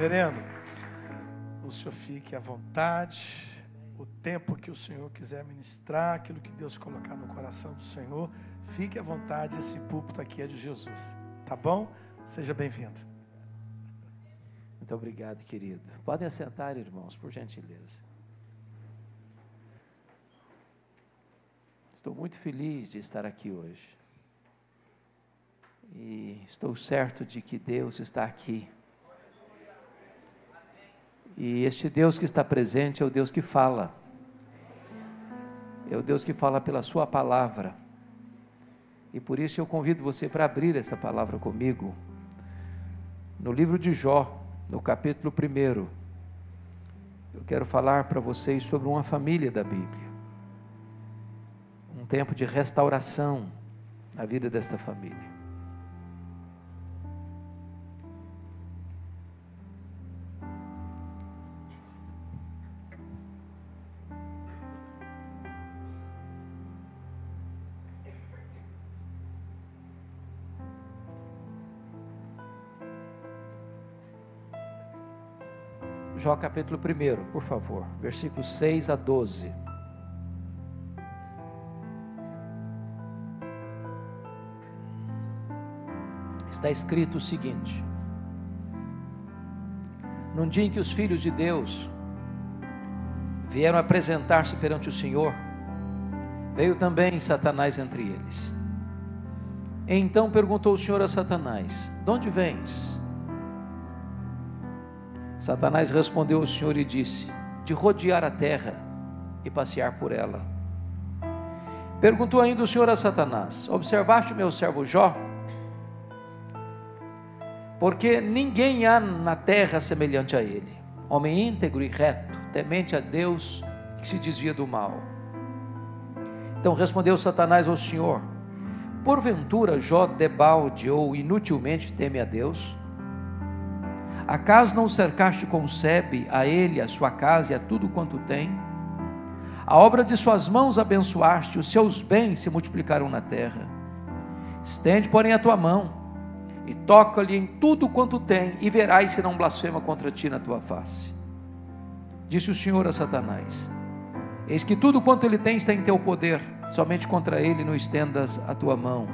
Reverendo, o senhor fique à vontade, o tempo que o senhor quiser ministrar, aquilo que Deus colocar no coração do senhor, fique à vontade, esse púlpito aqui é de Jesus, tá bom? Seja bem-vindo. Muito obrigado, querido. Podem assentar, irmãos, por gentileza. Estou muito feliz de estar aqui hoje. E estou certo de que Deus está aqui. E este Deus que está presente é o Deus que fala. É o Deus que fala pela Sua palavra. E por isso eu convido você para abrir essa palavra comigo. No livro de Jó, no capítulo 1. Eu quero falar para vocês sobre uma família da Bíblia tempo de restauração na vida desta família. Jó capítulo 1, por favor, versículos 6 a 12. está escrito o seguinte: Num dia em que os filhos de Deus vieram apresentar-se perante o Senhor, veio também Satanás entre eles. Então perguntou o Senhor a Satanás: De onde vens? Satanás respondeu ao Senhor e disse: De rodear a terra e passear por ela. Perguntou ainda o Senhor a Satanás: Observaste o meu servo Jó? porque ninguém há na terra semelhante a ele, homem íntegro e reto, temente a Deus, que se desvia do mal. Então respondeu Satanás ao Senhor: Porventura Jó debalde ou inutilmente teme a Deus? Acaso não cercaste com sebe a ele, a sua casa e a tudo quanto tem? A obra de suas mãos abençoaste, os seus bens se multiplicaram na terra. Estende, porém, a tua mão e toca-lhe em tudo quanto tem, e verás se não blasfema contra ti na tua face. Disse o Senhor a Satanás: Eis que tudo quanto ele tem está em teu poder, somente contra ele não estendas a tua mão.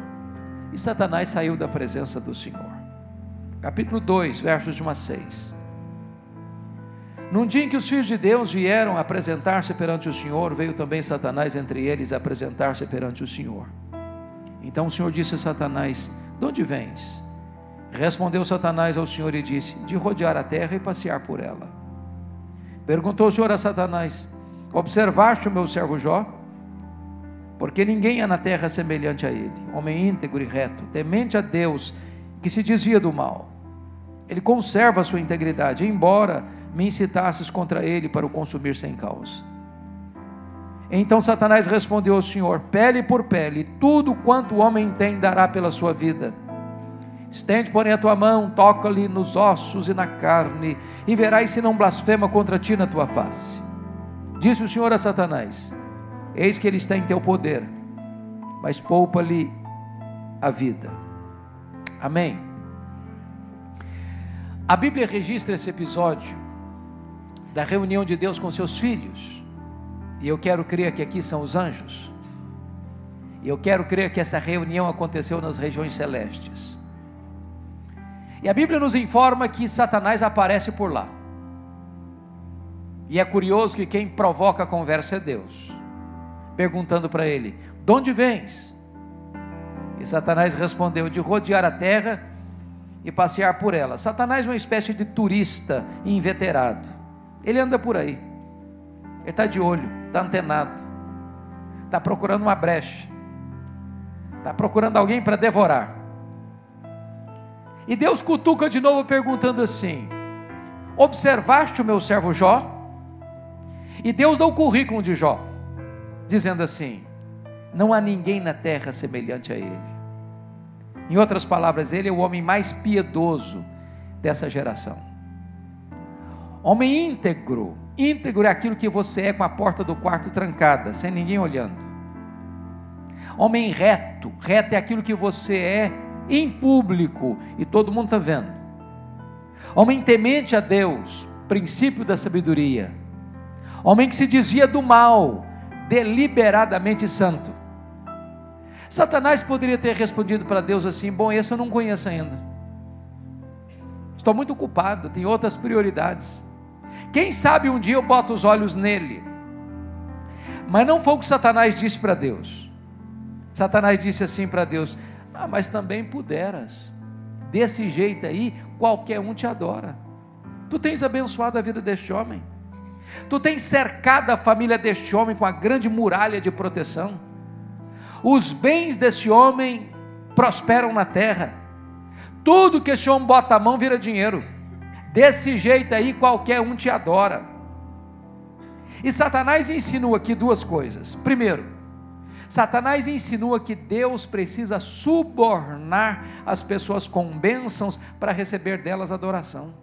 E Satanás saiu da presença do Senhor. Capítulo 2, versos de 1 a 6. Num dia em que os filhos de Deus vieram apresentar-se perante o Senhor, veio também Satanás entre eles apresentar-se perante o Senhor. Então o Senhor disse a Satanás: De onde vens? Respondeu Satanás ao Senhor e disse: De rodear a terra e passear por ela. Perguntou o Senhor a Satanás: Observaste o meu servo Jó? Porque ninguém há na terra semelhante a ele, homem íntegro e reto, temente a Deus, que se desvia do mal. Ele conserva a sua integridade, embora me incitasses contra ele para o consumir sem causa. Então Satanás respondeu ao Senhor: Pele por pele, tudo quanto o homem tem dará pela sua vida. Estende, porém, a tua mão, toca-lhe nos ossos e na carne, e verás se não blasfema contra ti na tua face. Disse o Senhor a Satanás: Eis que ele está em teu poder, mas poupa-lhe a vida. Amém. A Bíblia registra esse episódio da reunião de Deus com seus filhos, e eu quero crer que aqui são os anjos, e eu quero crer que essa reunião aconteceu nas regiões celestes. E a Bíblia nos informa que Satanás aparece por lá. E é curioso que quem provoca a conversa é Deus, perguntando para ele: De onde vens? E Satanás respondeu: De rodear a terra e passear por ela. Satanás é uma espécie de turista inveterado. Ele anda por aí, ele está de olho, está antenado, está procurando uma brecha, está procurando alguém para devorar. E Deus cutuca de novo perguntando assim: Observaste o meu servo Jó? E Deus dá o currículo de Jó, dizendo assim: Não há ninguém na terra semelhante a ele. Em outras palavras, ele é o homem mais piedoso dessa geração. Homem íntegro. Íntegro é aquilo que você é com a porta do quarto trancada, sem ninguém olhando. Homem reto. Reto é aquilo que você é em público e todo mundo está vendo. homem temente a Deus, princípio da sabedoria, homem que se desvia do mal, deliberadamente santo. Satanás poderia ter respondido para Deus assim: Bom, esse eu não conheço ainda. Estou muito ocupado, tenho outras prioridades. Quem sabe um dia eu boto os olhos nele. Mas não foi o que Satanás disse para Deus. Satanás disse assim para Deus: Ah, mas também puderas. Desse jeito aí, qualquer um te adora. Tu tens abençoado a vida deste homem. Tu tens cercado a família deste homem com a grande muralha de proteção. Os bens desse homem prosperam na terra. Tudo que esse homem bota a mão vira dinheiro. Desse jeito aí, qualquer um te adora. E Satanás insinua aqui duas coisas. Primeiro, Satanás insinua que Deus precisa subornar as pessoas com bênçãos para receber delas adoração.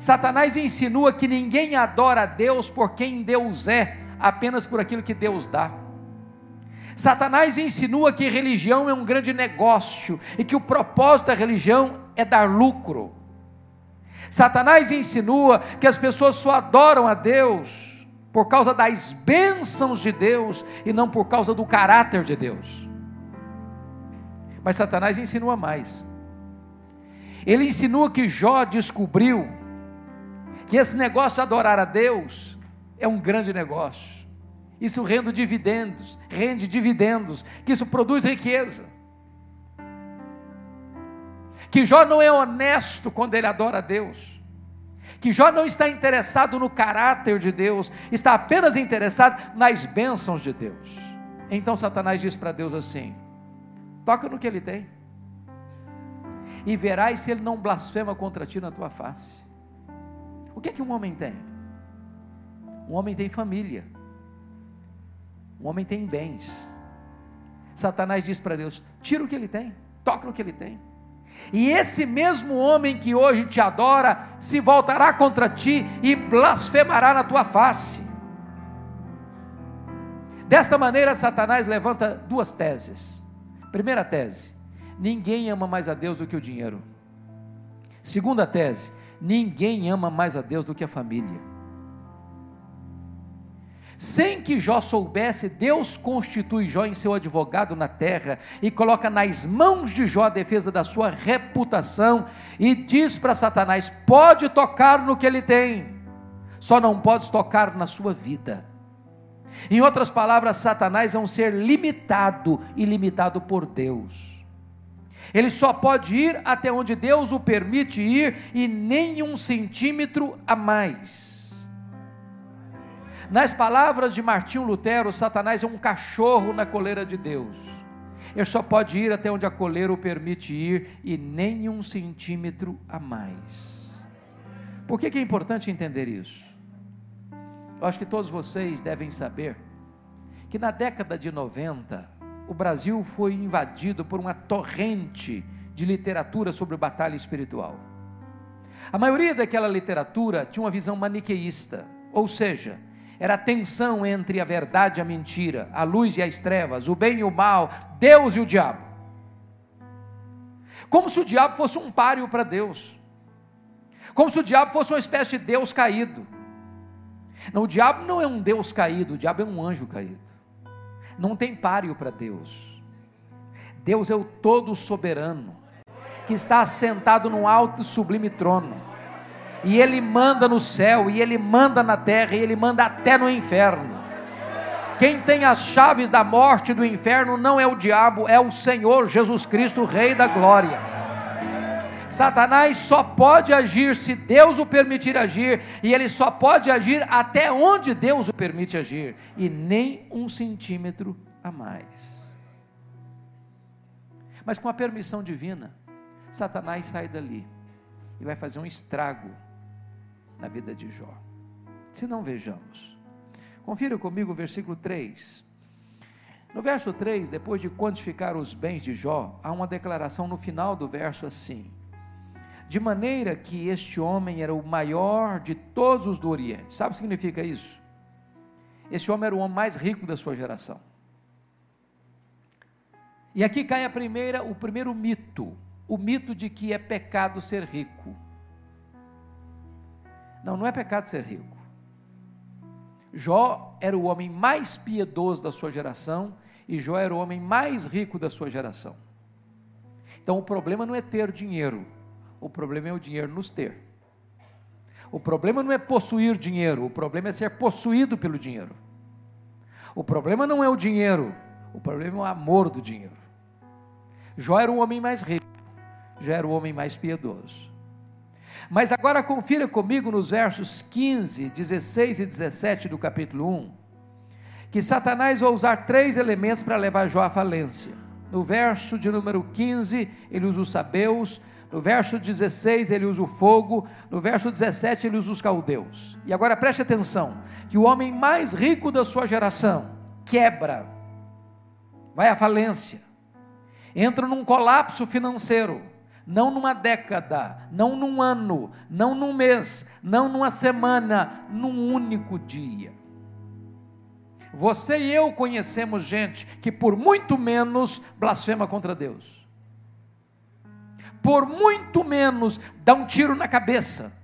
Satanás insinua que ninguém adora a Deus por quem Deus é, apenas por aquilo que Deus dá. Satanás insinua que religião é um grande negócio e que o propósito da religião é dar lucro. Satanás insinua que as pessoas só adoram a Deus por causa das bênçãos de Deus e não por causa do caráter de Deus. Mas Satanás insinua mais. Ele insinua que Jó descobriu que esse negócio de adorar a Deus é um grande negócio. Isso rende dividendos, rende dividendos, que isso produz riqueza que Jó não é honesto quando ele adora a Deus, que Jó não está interessado no caráter de Deus, está apenas interessado nas bênçãos de Deus. Então Satanás diz para Deus assim: toca no que ele tem, e verás se ele não blasfema contra ti na tua face. O que é que um homem tem? Um homem tem família, um homem tem bens. Satanás diz para Deus: tira o que ele tem, toca no que ele tem. E esse mesmo homem que hoje te adora se voltará contra ti e blasfemará na tua face. Desta maneira, Satanás levanta duas teses. Primeira tese: ninguém ama mais a Deus do que o dinheiro. Segunda tese: ninguém ama mais a Deus do que a família. Sem que Jó soubesse, Deus constitui Jó em seu advogado na terra e coloca nas mãos de Jó a defesa da sua reputação e diz para Satanás: pode tocar no que ele tem, só não pode tocar na sua vida. Em outras palavras, Satanás é um ser limitado e limitado por Deus. Ele só pode ir até onde Deus o permite ir e nem um centímetro a mais. Nas palavras de Martinho Lutero, Satanás é um cachorro na coleira de Deus. Ele só pode ir até onde a coleira o permite ir e nem um centímetro a mais. Por que, que é importante entender isso? Eu acho que todos vocês devem saber que na década de 90, o Brasil foi invadido por uma torrente de literatura sobre batalha espiritual. A maioria daquela literatura tinha uma visão maniqueísta, ou seja, era a tensão entre a verdade e a mentira, a luz e as trevas, o bem e o mal, Deus e o diabo. Como se o diabo fosse um páreo para Deus. Como se o diabo fosse uma espécie de Deus caído. Não, o diabo não é um Deus caído, o diabo é um anjo caído. Não tem páreo para Deus. Deus é o todo soberano, que está assentado no alto e sublime trono e Ele manda no céu, e Ele manda na terra, e Ele manda até no inferno. Quem tem as chaves da morte e do inferno não é o diabo, é o Senhor Jesus Cristo, Rei da Glória. Satanás só pode agir se Deus o permitir agir, e ele só pode agir até onde Deus o permite agir, e nem um centímetro a mais. Mas com a permissão divina, Satanás sai dali e vai fazer um estrago na vida de Jó. Se não vejamos. Confira comigo o versículo 3. No verso 3, depois de quantificar os bens de Jó, há uma declaração no final do verso assim: De maneira que este homem era o maior de todos os do Oriente. Sabe o que significa isso? Esse homem era o homem mais rico da sua geração. E aqui cai a primeira, o primeiro mito, o mito de que é pecado ser rico. Não, não é pecado ser rico. Jó era o homem mais piedoso da sua geração e Jó era o homem mais rico da sua geração. Então o problema não é ter dinheiro, o problema é o dinheiro nos ter. O problema não é possuir dinheiro, o problema é ser possuído pelo dinheiro. O problema não é o dinheiro, o problema é o amor do dinheiro. Jó era o homem mais rico, já era o homem mais piedoso. Mas agora confira comigo nos versos 15, 16 e 17 do capítulo 1, que Satanás vai usar três elementos para levar Jó à falência. No verso de número 15, ele usa os sabeus, no verso 16 ele usa o fogo, no verso 17 ele usa os caldeus. E agora preste atenção, que o homem mais rico da sua geração quebra, vai à falência, entra num colapso financeiro não numa década, não num ano, não num mês, não numa semana, num único dia. Você e eu conhecemos gente que por muito menos blasfema contra Deus. Por muito menos dá um tiro na cabeça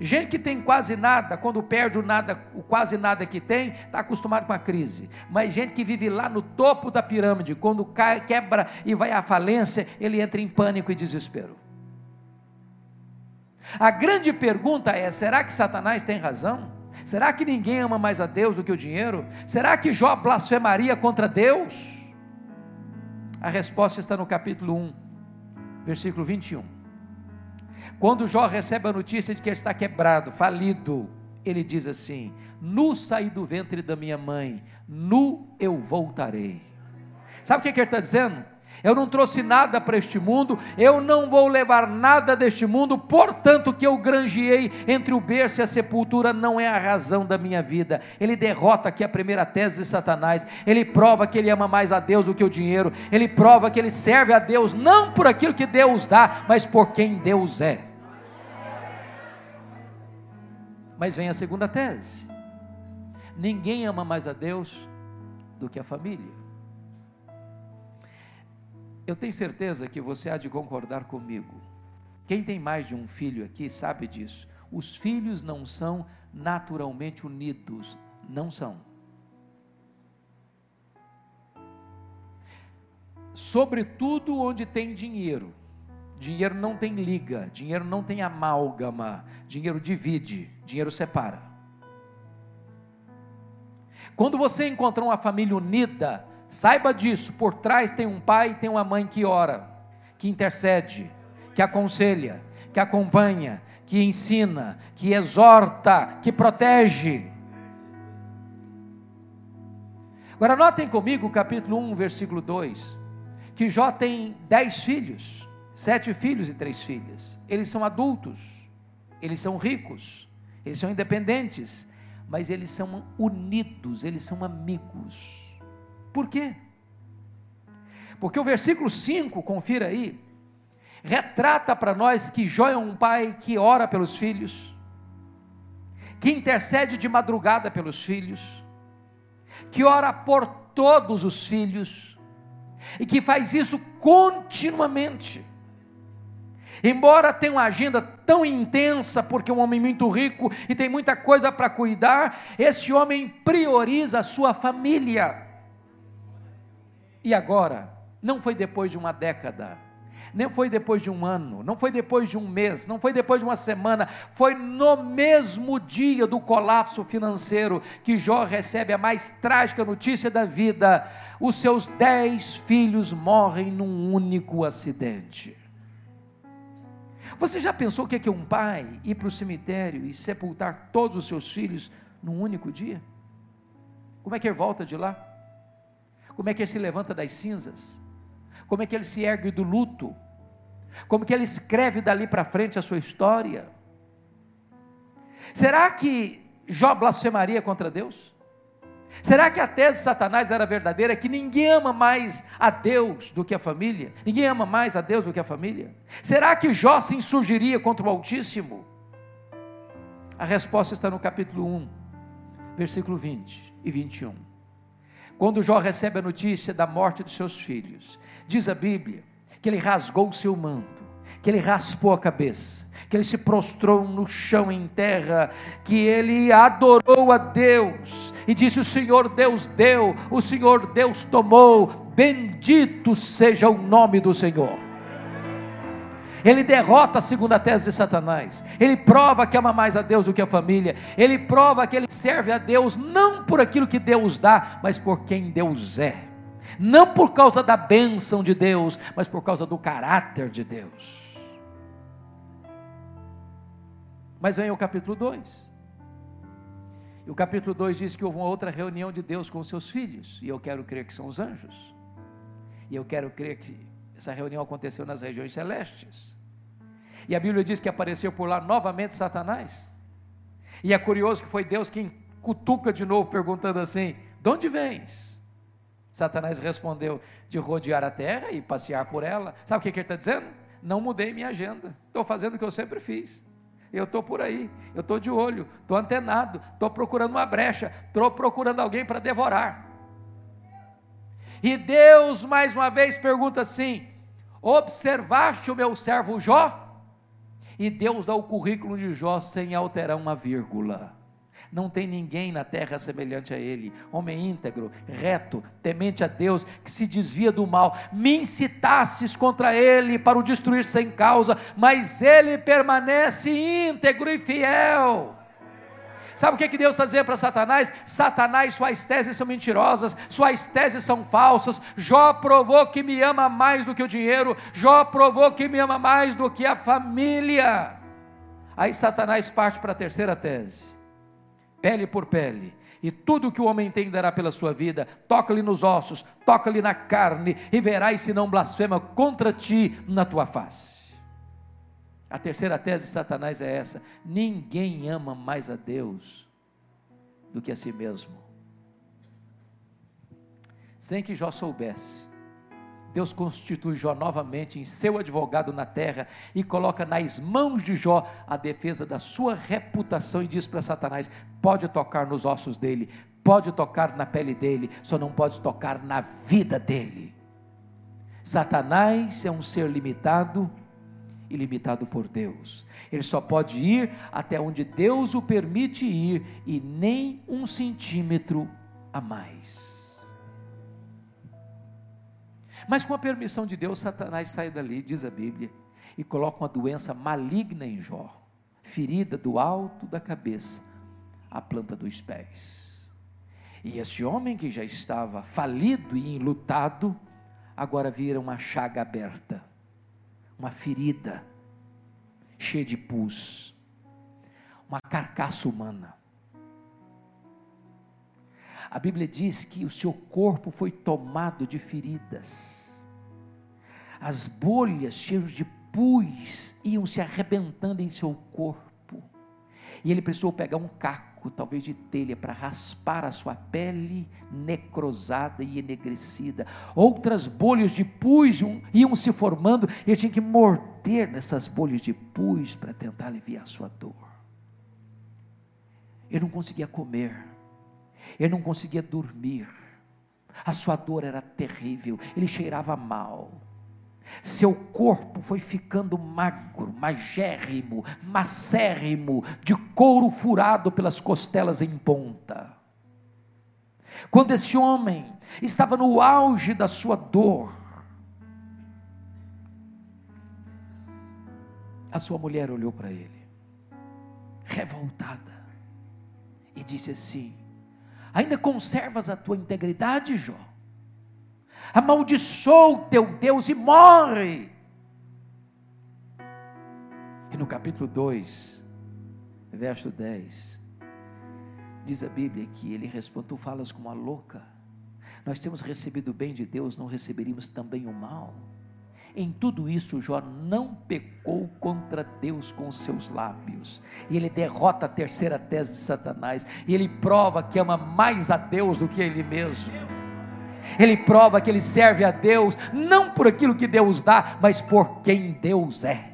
Gente que tem quase nada, quando perde o nada, o quase nada que tem, está acostumado com a crise. Mas gente que vive lá no topo da pirâmide, quando cai, quebra e vai à falência, ele entra em pânico e desespero. A grande pergunta é: será que Satanás tem razão? Será que ninguém ama mais a Deus do que o dinheiro? Será que Jó blasfemaria contra Deus? A resposta está no capítulo 1, versículo 21. Quando Jó recebe a notícia de que está quebrado, falido, ele diz assim: Nu saí do ventre da minha mãe, nu eu voltarei. Sabe o que, que ele está dizendo? Eu não trouxe nada para este mundo, eu não vou levar nada deste mundo, portanto, que eu granjeei entre o berço e a sepultura não é a razão da minha vida. Ele derrota aqui a primeira tese de Satanás, ele prova que ele ama mais a Deus do que o dinheiro, ele prova que ele serve a Deus não por aquilo que Deus dá, mas por quem Deus é. Mas vem a segunda tese: ninguém ama mais a Deus do que a família. Eu tenho certeza que você há de concordar comigo. Quem tem mais de um filho aqui sabe disso. Os filhos não são naturalmente unidos, não são. Sobretudo onde tem dinheiro. Dinheiro não tem liga, dinheiro não tem amálgama, dinheiro divide, dinheiro separa. Quando você encontrar uma família unida, Saiba disso, por trás tem um pai e tem uma mãe que ora, que intercede, que aconselha, que acompanha, que ensina, que exorta, que protege. Agora notem comigo o capítulo 1, versículo 2, que Jó tem dez filhos, sete filhos e três filhas. Eles são adultos, eles são ricos, eles são independentes, mas eles são unidos, eles são amigos. Por quê? Porque o versículo 5, confira aí, retrata para nós que Jó é um pai que ora pelos filhos, que intercede de madrugada pelos filhos, que ora por todos os filhos, e que faz isso continuamente. Embora tenha uma agenda tão intensa, porque é um homem muito rico e tem muita coisa para cuidar, esse homem prioriza a sua família. E agora? Não foi depois de uma década, nem foi depois de um ano, não foi depois de um mês, não foi depois de uma semana, foi no mesmo dia do colapso financeiro que Jó recebe a mais trágica notícia da vida: os seus dez filhos morrem num único acidente. Você já pensou o que é um pai ir para o cemitério e sepultar todos os seus filhos num único dia? Como é que ele volta de lá? Como é que ele se levanta das cinzas? Como é que ele se ergue do luto? Como que ele escreve dali para frente a sua história? Será que Jó blasfemaria contra Deus? Será que a tese de Satanás era verdadeira? Que ninguém ama mais a Deus do que a família? Ninguém ama mais a Deus do que a família? Será que Jó se insurgiria contra o Altíssimo? A resposta está no capítulo 1, versículo 20 e 21. Quando Jó recebe a notícia da morte de seus filhos, diz a Bíblia que ele rasgou o seu manto, que ele raspou a cabeça, que ele se prostrou no chão em terra, que ele adorou a Deus e disse: O Senhor Deus deu, o Senhor Deus tomou, bendito seja o nome do Senhor. Ele derrota a segunda tese de Satanás. Ele prova que ama mais a Deus do que a família. Ele prova que ele serve a Deus não por aquilo que Deus dá, mas por quem Deus é. Não por causa da bênção de Deus, mas por causa do caráter de Deus. Mas vem o capítulo 2. E o capítulo 2 diz que houve uma outra reunião de Deus com os seus filhos, e eu quero crer que são os anjos. E eu quero crer que essa reunião aconteceu nas regiões celestes. E a Bíblia diz que apareceu por lá novamente Satanás. E é curioso que foi Deus quem cutuca de novo, perguntando assim: De onde vens? Satanás respondeu: De rodear a terra e passear por ela. Sabe o que, que ele está dizendo? Não mudei minha agenda, estou fazendo o que eu sempre fiz. Eu estou por aí, eu estou de olho, estou antenado, estou procurando uma brecha, estou procurando alguém para devorar. E Deus mais uma vez pergunta assim: Observaste o meu servo Jó? E Deus dá o currículo de Jó sem alterar uma vírgula. Não tem ninguém na terra semelhante a ele, homem íntegro, reto, temente a Deus, que se desvia do mal. Me incitasses contra ele para o destruir sem causa, mas ele permanece íntegro e fiel. Sabe o que, que Deus está dizendo para Satanás? Satanás, suas teses são mentirosas, suas teses são falsas. Jó provou que me ama mais do que o dinheiro, Jó provou que me ama mais do que a família. Aí Satanás parte para a terceira tese pele por pele. E tudo que o homem tem dará pela sua vida, toca-lhe nos ossos, toca-lhe na carne, e verás se não blasfema contra ti na tua face. A terceira tese de Satanás é essa: ninguém ama mais a Deus do que a si mesmo. Sem que Jó soubesse, Deus constitui Jó novamente em seu advogado na terra e coloca nas mãos de Jó a defesa da sua reputação e diz para Satanás: pode tocar nos ossos dele, pode tocar na pele dele, só não pode tocar na vida dele. Satanás é um ser limitado e limitado por Deus. Ele só pode ir até onde Deus o permite ir e nem um centímetro a mais. Mas com a permissão de Deus, Satanás sai dali, diz a Bíblia, e coloca uma doença maligna em Jó, ferida do alto da cabeça à planta dos pés. E esse homem que já estava falido e enlutado, agora vira uma chaga aberta, uma ferida cheia de pus, uma carcaça humana. A Bíblia diz que o seu corpo foi tomado de feridas. As bolhas cheias de pus iam se arrebentando em seu corpo. E ele precisou pegar um caco, talvez de telha, para raspar a sua pele necrosada e enegrecida. Outras bolhas de pus iam se formando e ele tinha que morder nessas bolhas de pus para tentar aliviar a sua dor. Ele não conseguia comer ele não conseguia dormir. A sua dor era terrível, ele cheirava mal. Seu corpo foi ficando magro, magérrimo, macérrimo, de couro furado pelas costelas em ponta. Quando esse homem estava no auge da sua dor, a sua mulher olhou para ele, revoltada, e disse assim: Ainda conservas a tua integridade, Jó? Amaldiçoa o teu Deus e morre. E no capítulo 2, verso 10, diz a Bíblia que ele responde: Tu falas como uma louca. Nós temos recebido o bem de Deus, não receberíamos também o mal. Em tudo isso, Jó não pecou contra Deus com seus lábios. E ele derrota a terceira tese de Satanás. E ele prova que ama mais a Deus do que ele mesmo. Ele prova que ele serve a Deus não por aquilo que Deus dá, mas por quem Deus é.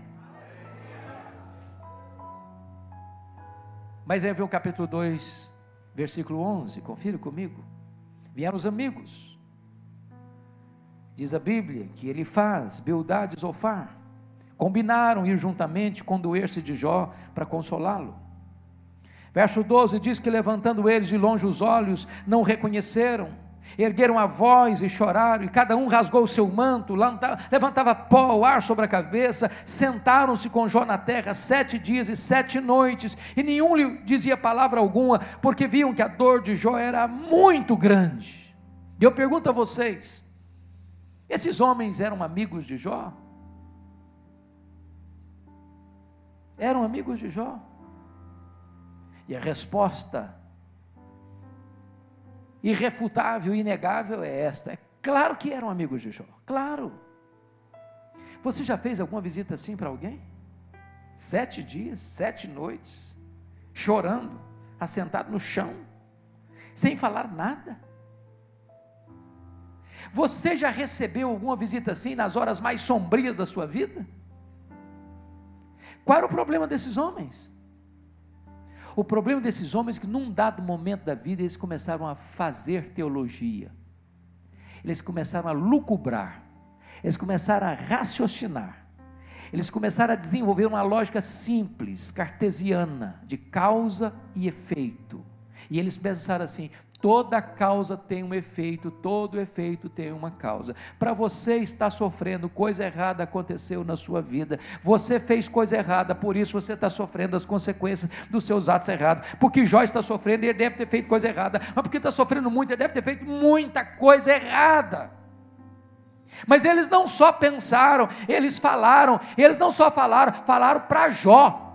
Mas aí vem o capítulo 2, versículo 11, confira comigo. Vieram os amigos Diz a Bíblia que ele faz Beldade e Zofar, Combinaram ir juntamente condoer-se de Jó para consolá-lo. Verso 12 diz que levantando eles de longe os olhos, não reconheceram, ergueram a voz e choraram, e cada um rasgou o seu manto, levantava pó ao ar sobre a cabeça, sentaram-se com Jó na terra sete dias e sete noites, e nenhum lhe dizia palavra alguma, porque viam que a dor de Jó era muito grande. E eu pergunto a vocês: esses homens eram amigos de Jó? Eram amigos de Jó? E a resposta irrefutável, inegável é esta: é claro que eram amigos de Jó, claro. Você já fez alguma visita assim para alguém? Sete dias, sete noites, chorando, assentado no chão, sem falar nada. Você já recebeu alguma visita assim nas horas mais sombrias da sua vida? Qual era o problema desses homens? O problema desses homens é que num dado momento da vida eles começaram a fazer teologia. Eles começaram a lucubrar. Eles começaram a raciocinar. Eles começaram a desenvolver uma lógica simples, cartesiana, de causa e efeito. E eles pensaram assim: Toda causa tem um efeito, todo efeito tem uma causa. Para você estar sofrendo, coisa errada aconteceu na sua vida. Você fez coisa errada, por isso você está sofrendo as consequências dos seus atos errados. Porque Jó está sofrendo, ele deve ter feito coisa errada. Mas porque está sofrendo muito, ele deve ter feito muita coisa errada. Mas eles não só pensaram, eles falaram, eles não só falaram, falaram para Jó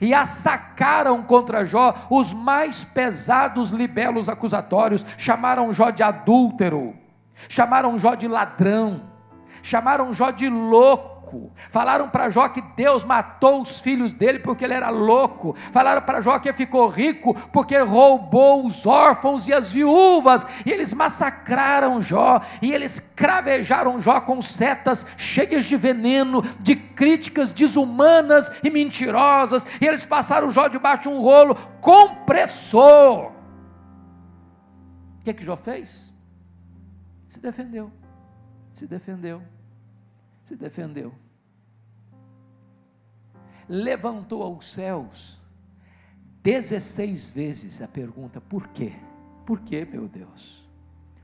e assacaram contra Jó os mais pesados libelos acusatórios, chamaram Jó de adúltero, chamaram Jó de ladrão, chamaram Jó de louco louco. Falaram para Jó que Deus matou os filhos dele porque ele era louco. Falaram para Jó que ele ficou rico porque roubou os órfãos e as viúvas. E eles massacraram Jó. E eles cravejaram Jó com setas cheias de veneno, de críticas desumanas e mentirosas. E eles passaram Jó debaixo de um rolo compressor. O que é que Jó fez? Se defendeu. Se defendeu se defendeu. Levantou aos céus 16 vezes a pergunta: por quê? Por quê, meu Deus?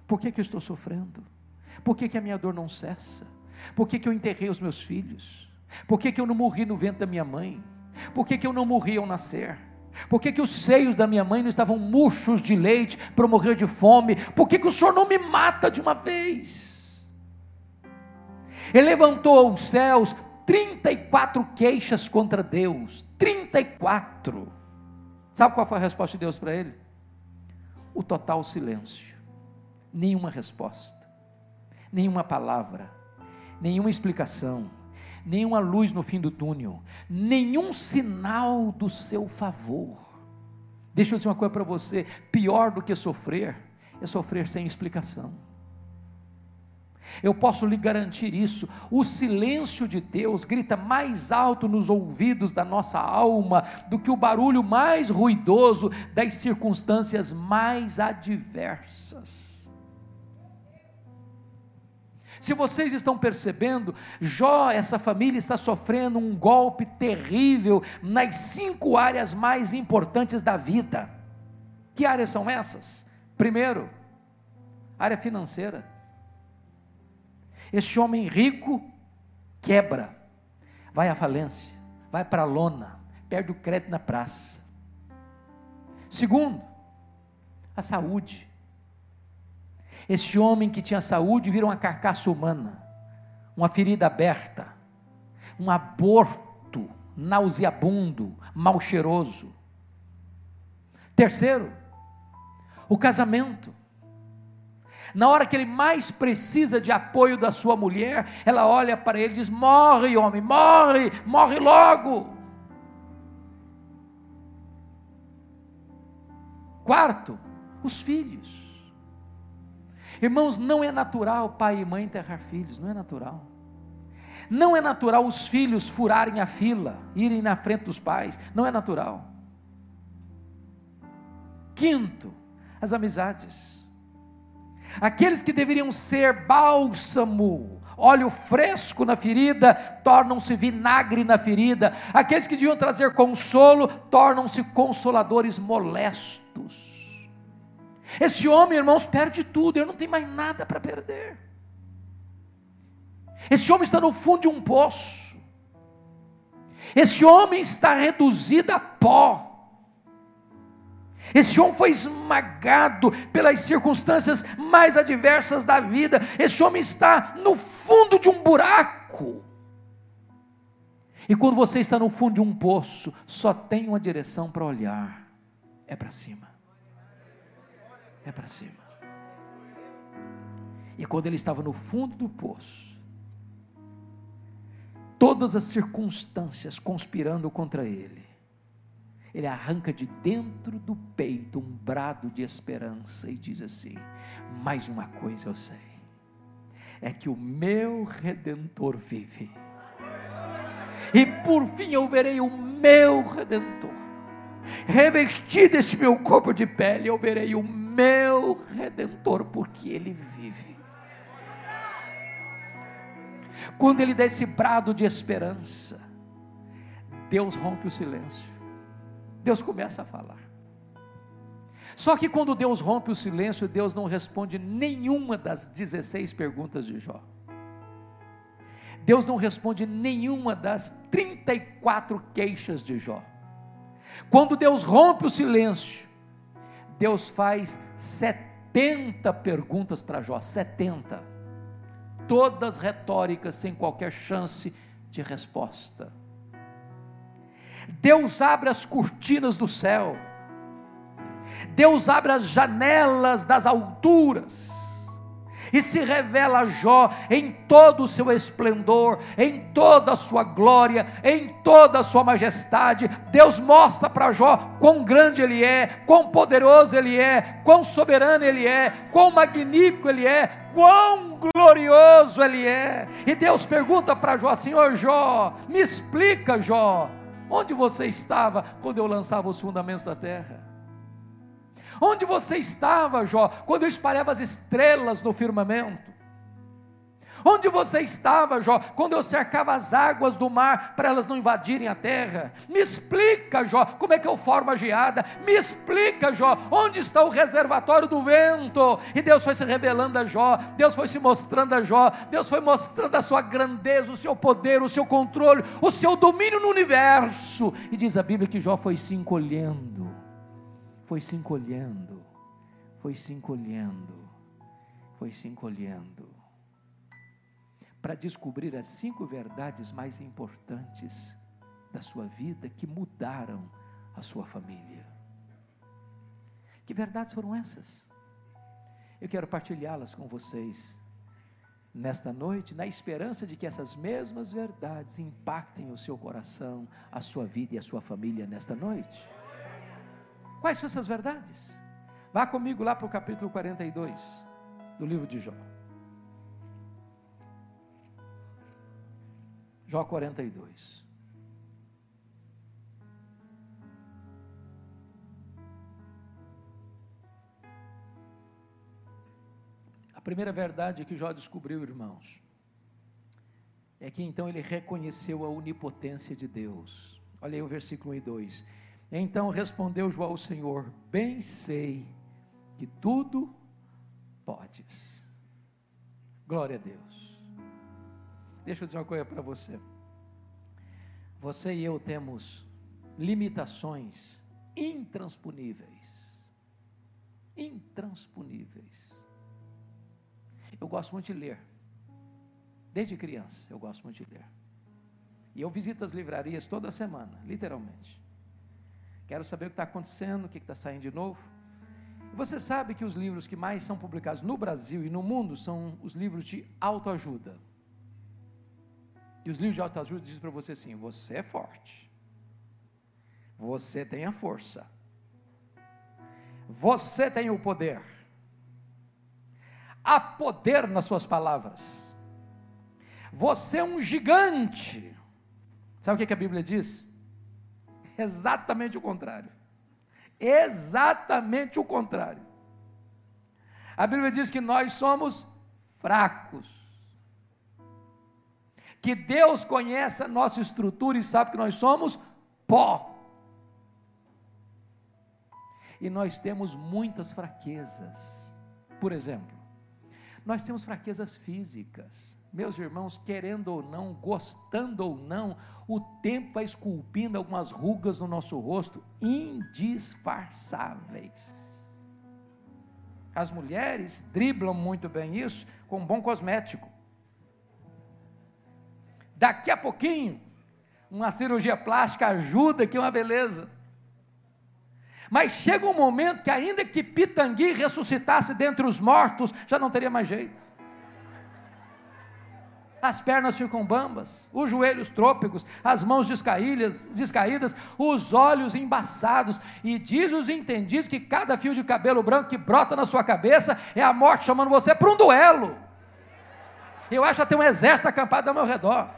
Por que, que eu estou sofrendo? Por que, que a minha dor não cessa? Por que, que eu enterrei os meus filhos? Por que, que eu não morri no ventre da minha mãe? Por que, que eu não morri ao nascer? Por que, que os seios da minha mãe não estavam murchos de leite para morrer de fome? Por que, que o Senhor não me mata de uma vez? Ele levantou aos céus 34 queixas contra Deus. 34. Sabe qual foi a resposta de Deus para ele? O total silêncio. Nenhuma resposta, nenhuma palavra, nenhuma explicação, nenhuma luz no fim do túnel, nenhum sinal do seu favor. Deixa eu dizer uma coisa para você: pior do que sofrer é sofrer sem explicação. Eu posso lhe garantir isso. O silêncio de Deus grita mais alto nos ouvidos da nossa alma do que o barulho mais ruidoso das circunstâncias mais adversas. Se vocês estão percebendo, Jó, essa família está sofrendo um golpe terrível nas cinco áreas mais importantes da vida. Que áreas são essas? Primeiro, área financeira. Este homem rico quebra, vai à falência, vai para a lona, perde o crédito na praça. Segundo, a saúde. Este homem que tinha saúde vira uma carcaça humana, uma ferida aberta, um aborto nauseabundo, mal cheiroso. Terceiro, o casamento. Na hora que ele mais precisa de apoio da sua mulher, ela olha para ele e diz: Morre, homem, morre, morre logo. Quarto, os filhos. Irmãos, não é natural pai e mãe enterrar filhos, não é natural. Não é natural os filhos furarem a fila, irem na frente dos pais, não é natural. Quinto, as amizades. Aqueles que deveriam ser bálsamo, óleo fresco na ferida tornam-se vinagre na ferida. Aqueles que deviam trazer consolo tornam-se consoladores molestos. Esse homem, irmãos, perde tudo, ele não tem mais nada para perder. Esse homem está no fundo de um poço. Esse homem está reduzido a pó. Esse homem foi esmagado pelas circunstâncias mais adversas da vida. Esse homem está no fundo de um buraco. E quando você está no fundo de um poço, só tem uma direção para olhar: é para cima. É para cima. E quando ele estava no fundo do poço, todas as circunstâncias conspirando contra ele, ele arranca de dentro do peito um brado de esperança e diz assim: Mais uma coisa eu sei, é que o meu redentor vive, e por fim eu verei o meu redentor, revestido esse meu corpo de pele, eu verei o meu redentor, porque ele vive. Quando ele dá esse brado de esperança, Deus rompe o silêncio. Deus começa a falar. Só que quando Deus rompe o silêncio, Deus não responde nenhuma das 16 perguntas de Jó. Deus não responde nenhuma das 34 queixas de Jó. Quando Deus rompe o silêncio, Deus faz 70 perguntas para Jó, 70. Todas retóricas, sem qualquer chance de resposta. Deus abre as cortinas do céu, Deus abre as janelas das alturas, e se revela a Jó em todo o seu esplendor, em toda a sua glória, em toda a sua majestade. Deus mostra para Jó quão grande ele é, quão poderoso ele é, quão soberano ele é, quão magnífico ele é, quão glorioso ele é. E Deus pergunta para Jó: Senhor Jó, me explica, Jó Onde você estava quando eu lançava os fundamentos da terra? Onde você estava, Jó, quando eu espalhava as estrelas no firmamento? Onde você estava, Jó, quando eu cercava as águas do mar para elas não invadirem a terra? Me explica, Jó, como é que eu formo a geada? Me explica, Jó, onde está o reservatório do vento? E Deus foi se revelando a Jó, Deus foi se mostrando a Jó, Deus foi mostrando a sua grandeza, o seu poder, o seu controle, o seu domínio no universo. E diz a Bíblia que Jó foi se encolhendo, foi se encolhendo, foi se encolhendo, foi se encolhendo para descobrir as cinco verdades mais importantes da sua vida que mudaram a sua família. Que verdades foram essas? Eu quero partilhá-las com vocês nesta noite, na esperança de que essas mesmas verdades impactem o seu coração, a sua vida e a sua família nesta noite. Quais são essas verdades? Vá comigo lá para o capítulo 42 do livro de Jó. Jó 42. A primeira verdade que Jó descobriu, irmãos, é que então ele reconheceu a onipotência de Deus. Olha aí o versículo 1 e 2. Então respondeu Jó ao Senhor: Bem sei que tudo podes. Glória a Deus. Deixa eu dizer uma coisa para você. Você e eu temos limitações intransponíveis. Intransponíveis. Eu gosto muito de ler. Desde criança eu gosto muito de ler. E eu visito as livrarias toda semana, literalmente. Quero saber o que está acontecendo, o que está saindo de novo. Você sabe que os livros que mais são publicados no Brasil e no mundo são os livros de autoajuda. E os livros de autoajuda dizem para você assim: você é forte, você tem a força, você tem o poder, há poder nas suas palavras, você é um gigante. Sabe o que a Bíblia diz? Exatamente o contrário. Exatamente o contrário. A Bíblia diz que nós somos fracos que Deus conhece a nossa estrutura e sabe que nós somos pó. E nós temos muitas fraquezas. Por exemplo, nós temos fraquezas físicas. Meus irmãos, querendo ou não, gostando ou não, o tempo vai esculpindo algumas rugas no nosso rosto indisfarçáveis. As mulheres driblam muito bem isso com um bom cosmético. Daqui a pouquinho, uma cirurgia plástica ajuda, que é uma beleza. Mas chega um momento que, ainda que Pitangui ressuscitasse dentre os mortos, já não teria mais jeito. As pernas ficam bambas, os joelhos trôpegos, as mãos descaídas, descaídas, os olhos embaçados. E diz os entendidos que cada fio de cabelo branco que brota na sua cabeça é a morte chamando você para um duelo. Eu acho até um exército acampado ao meu redor.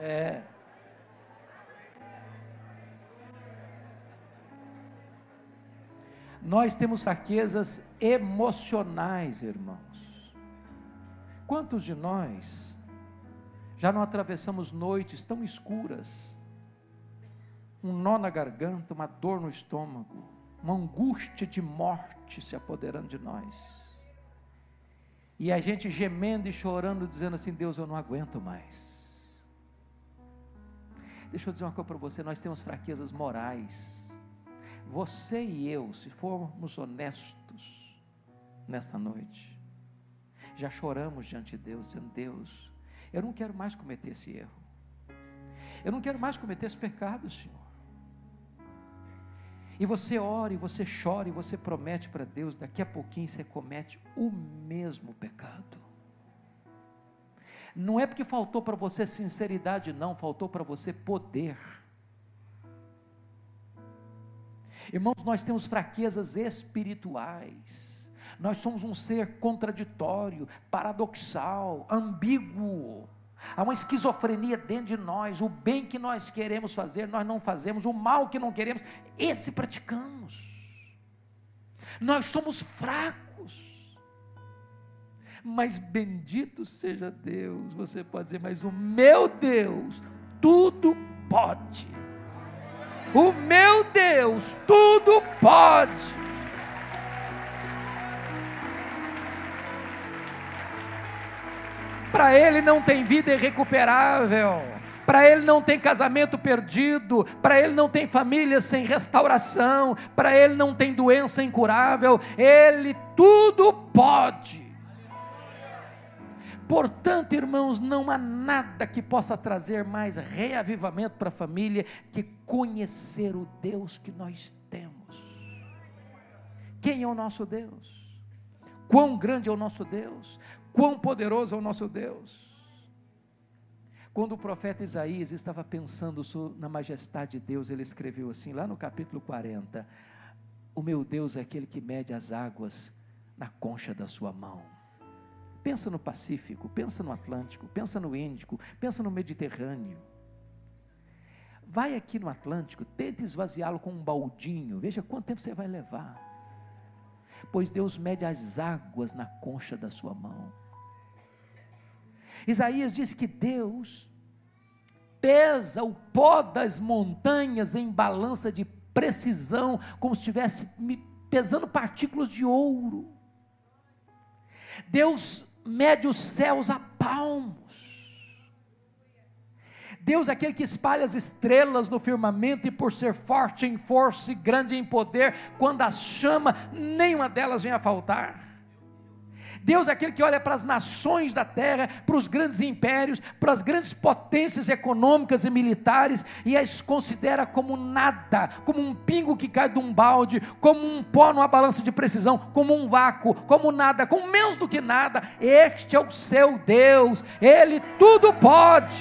É. Nós temos fraquezas emocionais, irmãos. Quantos de nós já não atravessamos noites tão escuras? Um nó na garganta, uma dor no estômago, uma angústia de morte se apoderando de nós. E a gente gemendo e chorando, dizendo assim: Deus, eu não aguento mais. Deixa eu dizer uma coisa para você: nós temos fraquezas morais. Você e eu, se formos honestos nesta noite, já choramos diante de Deus, dizendo: Deus, eu não quero mais cometer esse erro. Eu não quero mais cometer esse pecado, Senhor. E você ora, e você chora, e você promete para Deus, daqui a pouquinho você comete o mesmo pecado. Não é porque faltou para você sinceridade, não, faltou para você poder. Irmãos, nós temos fraquezas espirituais. Nós somos um ser contraditório, paradoxal, ambíguo. Há uma esquizofrenia dentro de nós. O bem que nós queremos fazer, nós não fazemos. O mal que não queremos, esse praticamos. Nós somos fracos. Mas bendito seja Deus, você pode dizer, mas o meu Deus tudo pode. O meu Deus tudo pode. Para ele não tem vida irrecuperável, para ele não tem casamento perdido, para ele não tem família sem restauração, para ele não tem doença incurável, ele tudo pode. Portanto, irmãos, não há nada que possa trazer mais reavivamento para a família que conhecer o Deus que nós temos. Quem é o nosso Deus? Quão grande é o nosso Deus? Quão poderoso é o nosso Deus? Quando o profeta Isaías estava pensando na majestade de Deus, ele escreveu assim, lá no capítulo 40: O meu Deus é aquele que mede as águas na concha da sua mão. Pensa no Pacífico, pensa no Atlântico, pensa no Índico, pensa no Mediterrâneo. Vai aqui no Atlântico, tente esvaziá-lo com um baldinho, veja quanto tempo você vai levar. Pois Deus mede as águas na concha da sua mão. Isaías diz que Deus pesa o pó das montanhas em balança de precisão, como se estivesse pesando partículas de ouro. Deus mede os céus a palmos. Deus é aquele que espalha as estrelas no firmamento e por ser forte em força e grande em poder, quando as chama, nenhuma delas vem a faltar. Deus é aquele que olha para as nações da terra, para os grandes impérios, para as grandes potências econômicas e militares, e as considera como nada, como um pingo que cai de um balde, como um pó numa balança de precisão, como um vácuo, como nada, como menos do que nada. Este é o seu Deus, Ele tudo pode.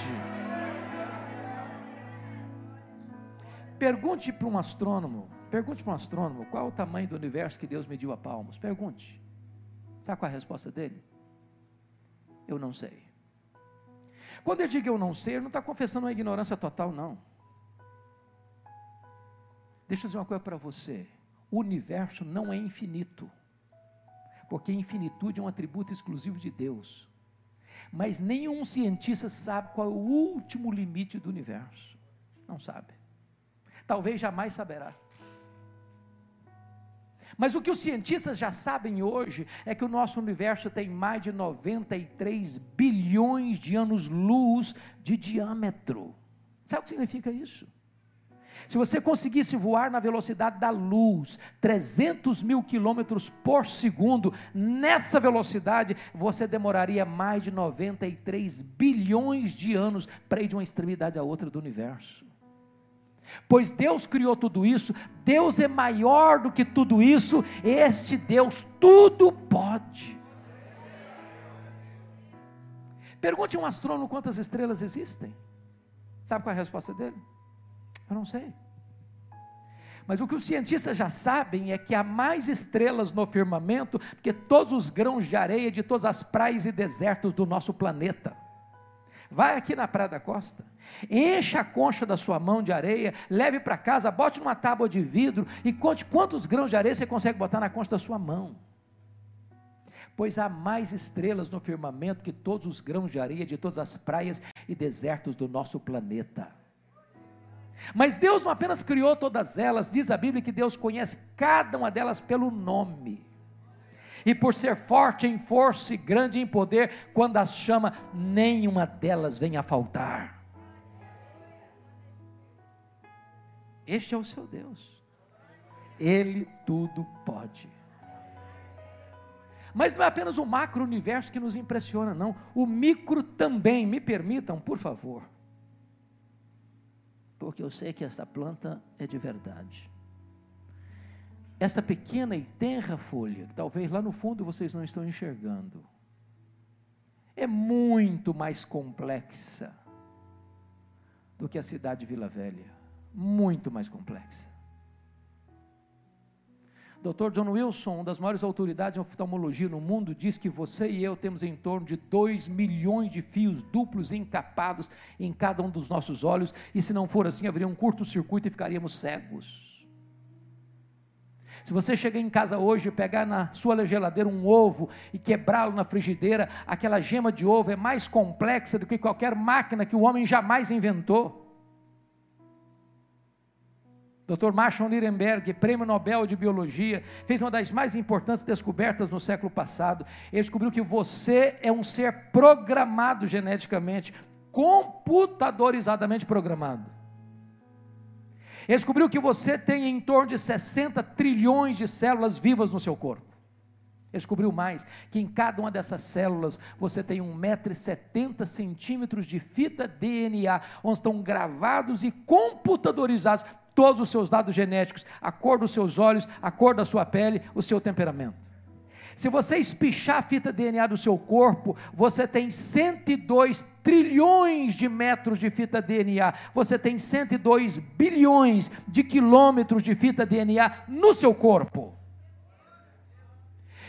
Pergunte para um astrônomo, pergunte para um astrônomo qual o tamanho do universo que Deus mediu a palmos. Pergunte. Sabe qual é a resposta dele? Eu não sei. Quando ele diz eu não sei, ele não está confessando uma ignorância total, não. Deixa eu dizer uma coisa para você: o universo não é infinito. porque infinitude é um atributo exclusivo de Deus. Mas nenhum cientista sabe qual é o último limite do universo. Não sabe. Talvez jamais saberá. Mas o que os cientistas já sabem hoje é que o nosso universo tem mais de 93 bilhões de anos-luz de diâmetro. Sabe o que significa isso? Se você conseguisse voar na velocidade da luz, 300 mil quilômetros por segundo, nessa velocidade, você demoraria mais de 93 bilhões de anos para ir de uma extremidade à outra do universo. Pois Deus criou tudo isso, Deus é maior do que tudo isso, este Deus tudo pode. Pergunte a um astrônomo quantas estrelas existem. Sabe qual é a resposta dele? Eu não sei. Mas o que os cientistas já sabem é que há mais estrelas no firmamento que todos os grãos de areia de todas as praias e desertos do nosso planeta. Vai aqui na Praia da Costa, encha a concha da sua mão de areia, leve para casa, bote numa tábua de vidro e conte quantos grãos de areia você consegue botar na concha da sua mão. Pois há mais estrelas no firmamento que todos os grãos de areia de todas as praias e desertos do nosso planeta. Mas Deus não apenas criou todas elas, diz a Bíblia que Deus conhece cada uma delas pelo nome e por ser forte em força e grande em poder, quando as chama, nenhuma delas vem a faltar. Este é o seu Deus, Ele tudo pode. Mas não é apenas o macro universo que nos impressiona, não, o micro também, me permitam, por favor, porque eu sei que esta planta é de verdade. Esta pequena e tenra folha, que talvez lá no fundo vocês não estão enxergando, é muito mais complexa do que a cidade de Vila Velha. Muito mais complexa. Dr. John Wilson, uma das maiores autoridades em oftalmologia no mundo, diz que você e eu temos em torno de 2 milhões de fios duplos encapados em cada um dos nossos olhos, e se não for assim, haveria um curto-circuito e ficaríamos cegos. Se você chegar em casa hoje e pegar na sua geladeira um ovo e quebrá-lo na frigideira, aquela gema de ovo é mais complexa do que qualquer máquina que o homem jamais inventou. Dr. Marshall Nirenberg, prêmio Nobel de Biologia, fez uma das mais importantes descobertas no século passado. Ele descobriu que você é um ser programado geneticamente, computadorizadamente programado. Ele descobriu que você tem em torno de 60 trilhões de células vivas no seu corpo. Ele descobriu mais, que em cada uma dessas células você tem 1,70m de fita DNA, onde estão gravados e computadorizados todos os seus dados genéticos, a cor dos seus olhos, a cor da sua pele, o seu temperamento. Se você espichar a fita DNA do seu corpo, você tem 102 trilhões de metros de fita DNA, você tem 102 bilhões de quilômetros de fita DNA no seu corpo.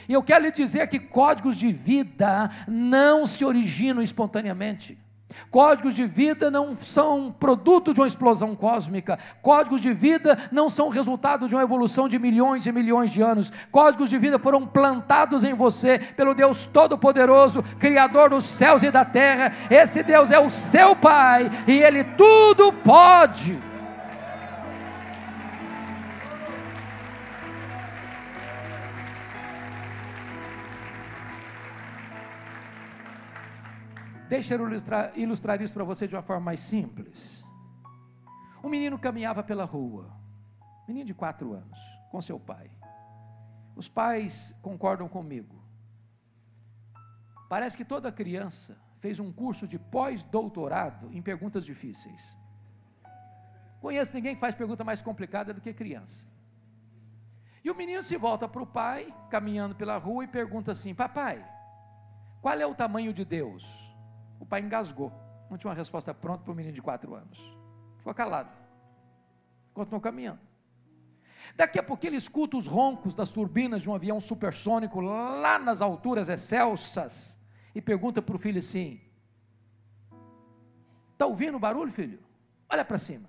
E eu quero lhe dizer que códigos de vida não se originam espontaneamente. Códigos de vida não são produto de uma explosão cósmica. Códigos de vida não são resultado de uma evolução de milhões e milhões de anos. Códigos de vida foram plantados em você pelo Deus Todo-Poderoso, Criador dos céus e da terra. Esse Deus é o seu Pai e Ele tudo pode. Deixa eu ilustrar, ilustrar isso para você de uma forma mais simples. Um menino caminhava pela rua, menino de quatro anos, com seu pai. Os pais concordam comigo. Parece que toda criança fez um curso de pós-doutorado em perguntas difíceis. Conheço ninguém que faz pergunta mais complicada do que criança. E o menino se volta para o pai, caminhando pela rua, e pergunta assim: Papai, qual é o tamanho de Deus? O pai engasgou. Não tinha uma resposta pronta para o menino de quatro anos. Ficou calado. Continuou caminhando. Daqui a pouco ele escuta os roncos das turbinas de um avião supersônico lá nas alturas excelsas e pergunta para o filho assim: Está ouvindo o barulho, filho? Olha para cima.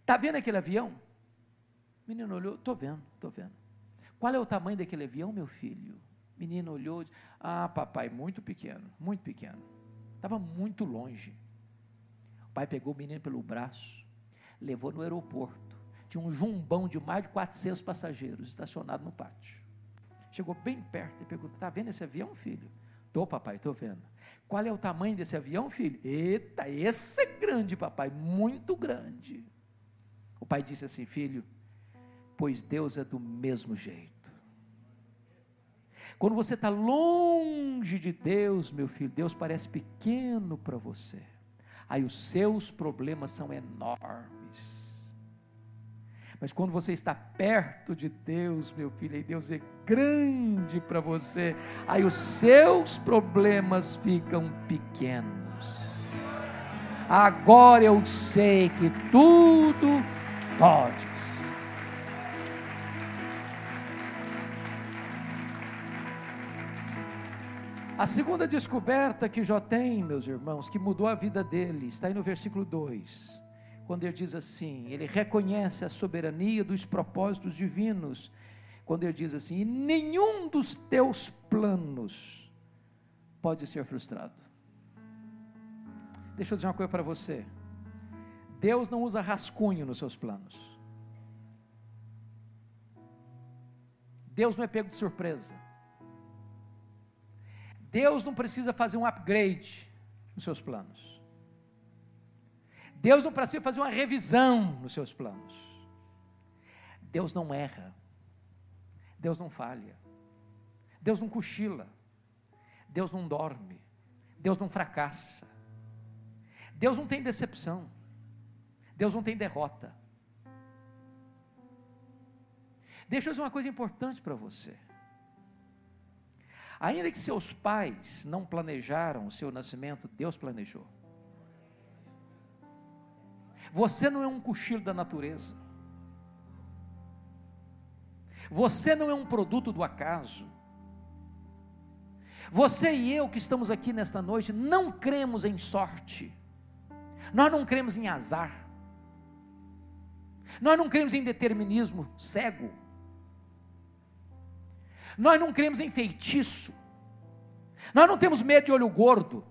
Está vendo aquele avião? O menino olhou: Estou vendo, estou vendo. Qual é o tamanho daquele avião, meu filho? Menino olhou, ah, papai, muito pequeno, muito pequeno. Estava muito longe. O pai pegou o menino pelo braço, levou no aeroporto. Tinha um jumbão de mais de 400 passageiros estacionado no pátio. Chegou bem perto e perguntou: Está vendo esse avião, filho? Tô, papai, estou vendo. Qual é o tamanho desse avião, filho? Eita, esse é grande, papai, muito grande. O pai disse assim: Filho, pois Deus é do mesmo jeito. Quando você está longe de Deus, meu filho, Deus parece pequeno para você. Aí os seus problemas são enormes. Mas quando você está perto de Deus, meu filho, aí Deus é grande para você. Aí os seus problemas ficam pequenos. Agora eu sei que tudo pode A segunda descoberta que Jó tem, meus irmãos, que mudou a vida dele, está aí no versículo 2, quando ele diz assim: ele reconhece a soberania dos propósitos divinos, quando ele diz assim: e nenhum dos teus planos pode ser frustrado. Deixa eu dizer uma coisa para você: Deus não usa rascunho nos seus planos. Deus não é pego de surpresa. Deus não precisa fazer um upgrade nos seus planos. Deus não precisa fazer uma revisão nos seus planos. Deus não erra. Deus não falha. Deus não cochila. Deus não dorme. Deus não fracassa. Deus não tem decepção. Deus não tem derrota. Deixa eu dizer uma coisa importante para você. Ainda que seus pais não planejaram o seu nascimento, Deus planejou. Você não é um cochilo da natureza. Você não é um produto do acaso. Você e eu que estamos aqui nesta noite não cremos em sorte. Nós não cremos em azar. Nós não cremos em determinismo cego. Nós não cremos em feitiço. Nós não temos medo de olho gordo.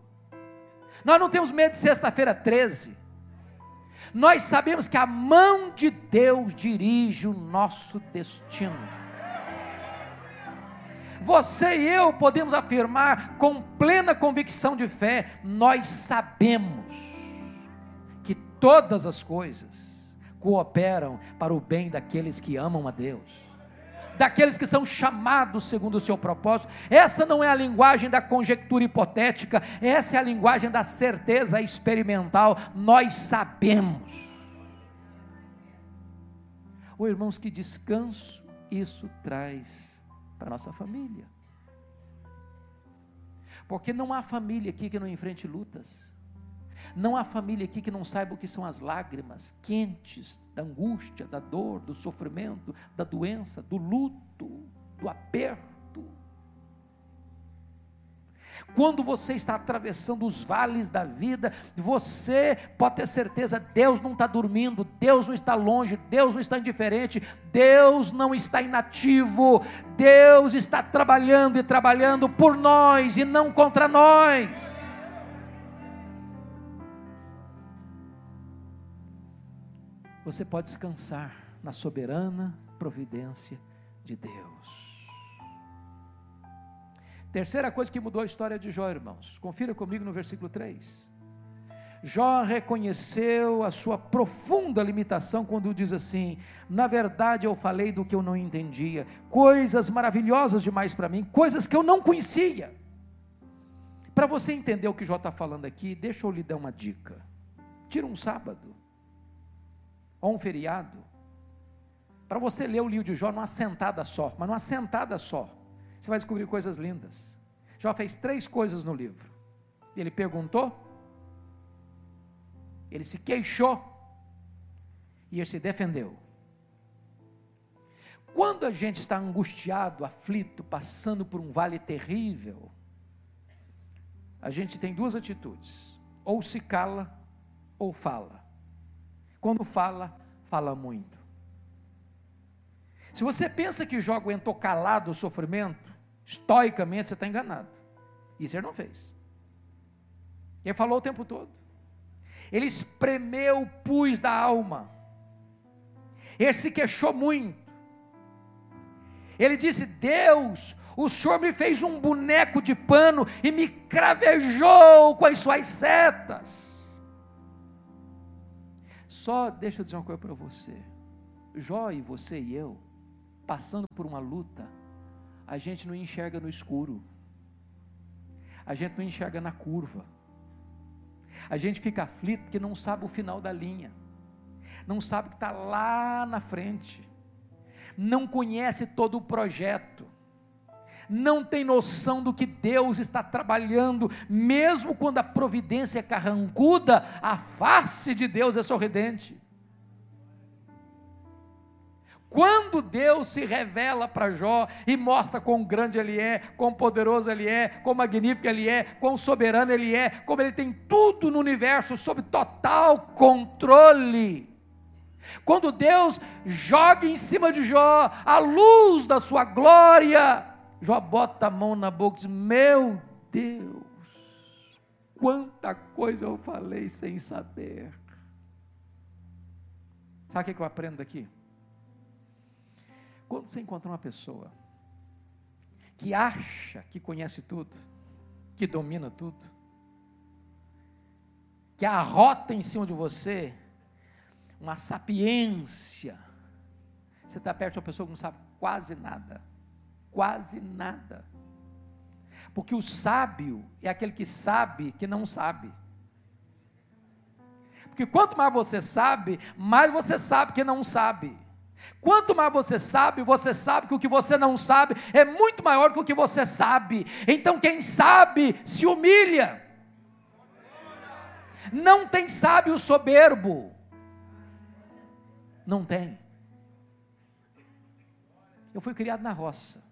Nós não temos medo de sexta-feira 13. Nós sabemos que a mão de Deus dirige o nosso destino. Você e eu podemos afirmar com plena convicção de fé: nós sabemos que todas as coisas cooperam para o bem daqueles que amam a Deus daqueles que são chamados segundo o seu propósito. Essa não é a linguagem da conjectura hipotética, essa é a linguagem da certeza experimental. Nós sabemos. Oh, irmãos, que descanso isso traz para a nossa família. Porque não há família aqui que não enfrente lutas. Não há família aqui que não saiba o que são as lágrimas quentes da angústia, da dor, do sofrimento, da doença, do luto, do aperto. Quando você está atravessando os vales da vida, você pode ter certeza: Deus não está dormindo, Deus não está longe, Deus não está indiferente, Deus não está inativo, Deus está trabalhando e trabalhando por nós e não contra nós. Você pode descansar na soberana providência de Deus. Terceira coisa que mudou a história de Jó, irmãos. Confira comigo no versículo 3. Jó reconheceu a sua profunda limitação quando diz assim: Na verdade, eu falei do que eu não entendia, coisas maravilhosas demais para mim, coisas que eu não conhecia. Para você entender o que Jó está falando aqui, deixa eu lhe dar uma dica. Tira um sábado, ou um feriado, para você ler o livro de Jó numa sentada só, mas numa sentada só, você vai descobrir coisas lindas. Jó fez três coisas no livro. Ele perguntou, ele se queixou e ele se defendeu. Quando a gente está angustiado, aflito, passando por um vale terrível, a gente tem duas atitudes: ou se cala ou fala. Quando fala, fala muito. Se você pensa que Jó aguentou calado o sofrimento, Estoicamente você está enganado. Isso ele não fez. Ele falou o tempo todo. Ele espremeu o pus da alma. Ele se queixou muito. Ele disse: Deus, o Senhor me fez um boneco de pano e me cravejou com as suas setas. Só deixa eu dizer uma coisa para você. Jó e você e eu, passando por uma luta, a gente não enxerga no escuro, a gente não enxerga na curva, a gente fica aflito porque não sabe o final da linha, não sabe que está lá na frente, não conhece todo o projeto, não tem noção do que Deus está trabalhando, mesmo quando a providência é carrancuda, a face de Deus é sorridente. Quando Deus se revela para Jó e mostra quão grande ele é, quão poderoso ele é, quão magnífico ele é, quão soberano ele é, como ele tem tudo no universo sob total controle. Quando Deus joga em cima de Jó a luz da sua glória, Jó bota a mão na boca e diz: Meu Deus, quanta coisa eu falei sem saber. Sabe o que eu aprendo aqui? Quando você encontra uma pessoa que acha que conhece tudo, que domina tudo, que arrota em cima de você uma sapiência, você está perto de uma pessoa que não sabe quase nada, quase nada. Porque o sábio é aquele que sabe que não sabe. Porque quanto mais você sabe, mais você sabe que não sabe. Quanto mais você sabe, você sabe que o que você não sabe é muito maior que o que você sabe. Então, quem sabe se humilha. Não tem sábio soberbo. Não tem. Eu fui criado na roça,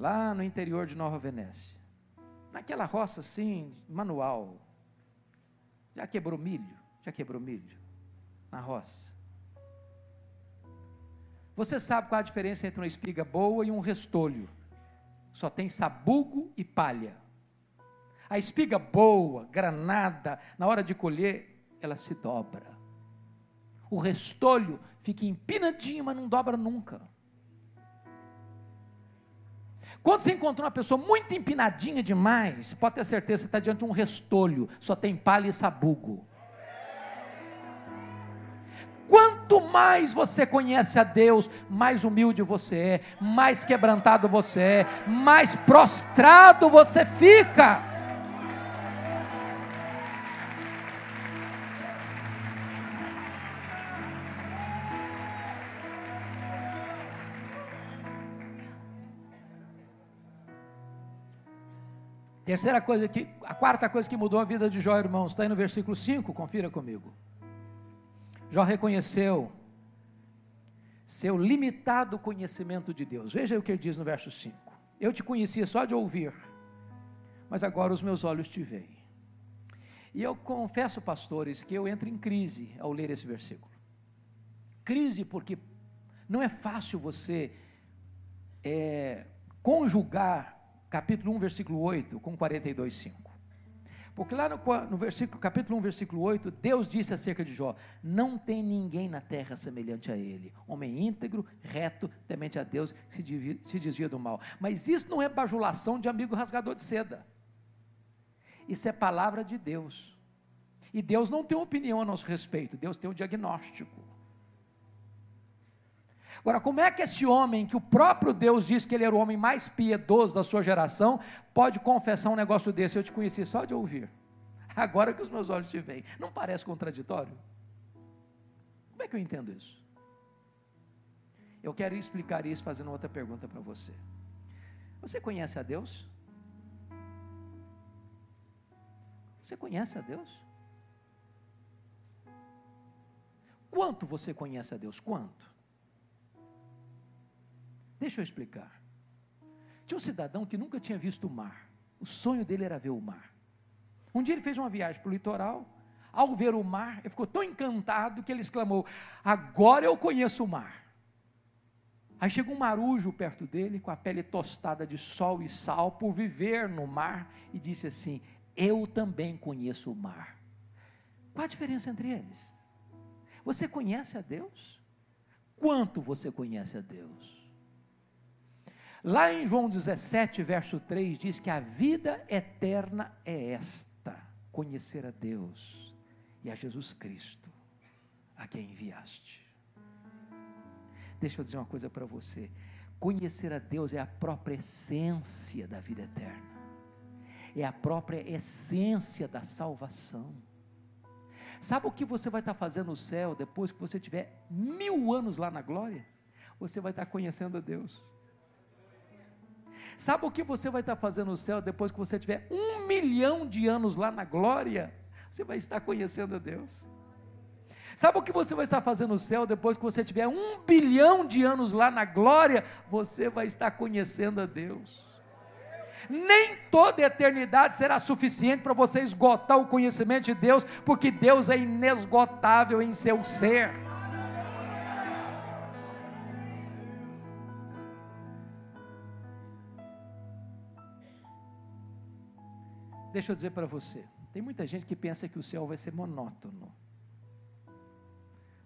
lá no interior de Nova Venécia. Naquela roça assim, manual. Já quebrou milho? Já quebrou milho? Na roça. Você sabe qual a diferença entre uma espiga boa e um restolho? Só tem sabugo e palha. A espiga boa, granada, na hora de colher, ela se dobra. O restolho fica empinadinho, mas não dobra nunca. Quando você encontra uma pessoa muito empinadinha demais, pode ter certeza que está diante de um restolho, só tem palha e sabugo. Quanto mais você conhece a Deus, mais humilde você é, mais quebrantado você é, mais prostrado você fica. Terceira coisa que, a quarta coisa que mudou a vida de Jó, irmãos, está aí no versículo 5, confira comigo. Jó reconheceu seu limitado conhecimento de Deus. Veja o que ele diz no verso 5. Eu te conhecia só de ouvir, mas agora os meus olhos te veem. E eu confesso, pastores, que eu entro em crise ao ler esse versículo. Crise porque não é fácil você é, conjugar capítulo 1, versículo 8 com 42, 5. Porque lá no, no versículo, capítulo 1, versículo 8, Deus disse acerca de Jó: Não tem ninguém na terra semelhante a ele, homem íntegro, reto, temente a Deus, se se desvia do mal. Mas isso não é bajulação de amigo rasgador de seda. Isso é palavra de Deus. E Deus não tem opinião a nosso respeito, Deus tem um diagnóstico. Agora, como é que esse homem, que o próprio Deus disse que ele era o homem mais piedoso da sua geração, pode confessar um negócio desse? Eu te conheci só de ouvir. Agora que os meus olhos te veem. Não parece contraditório? Como é que eu entendo isso? Eu quero explicar isso fazendo outra pergunta para você. Você conhece a Deus? Você conhece a Deus? Quanto você conhece a Deus? Quanto? Deixa eu explicar. Tinha um cidadão que nunca tinha visto o mar. O sonho dele era ver o mar. Um dia ele fez uma viagem para o litoral. Ao ver o mar, ele ficou tão encantado que ele exclamou: Agora eu conheço o mar. Aí chegou um marujo perto dele, com a pele tostada de sol e sal, por viver no mar, e disse assim: Eu também conheço o mar. Qual a diferença entre eles? Você conhece a Deus? Quanto você conhece a Deus? Lá em João 17, verso 3, diz que a vida eterna é esta: conhecer a Deus e a Jesus Cristo, a quem enviaste. Deixa eu dizer uma coisa para você. Conhecer a Deus é a própria essência da vida eterna, é a própria essência da salvação. Sabe o que você vai estar fazendo no céu depois que você tiver mil anos lá na glória? Você vai estar conhecendo a Deus. Sabe o que você vai estar fazendo no céu depois que você tiver um milhão de anos lá na glória? Você vai estar conhecendo a Deus. Sabe o que você vai estar fazendo no céu depois que você tiver um bilhão de anos lá na glória? Você vai estar conhecendo a Deus. Nem toda eternidade será suficiente para você esgotar o conhecimento de Deus, porque Deus é inesgotável em seu ser. Deixa eu dizer para você, tem muita gente que pensa que o céu vai ser monótono.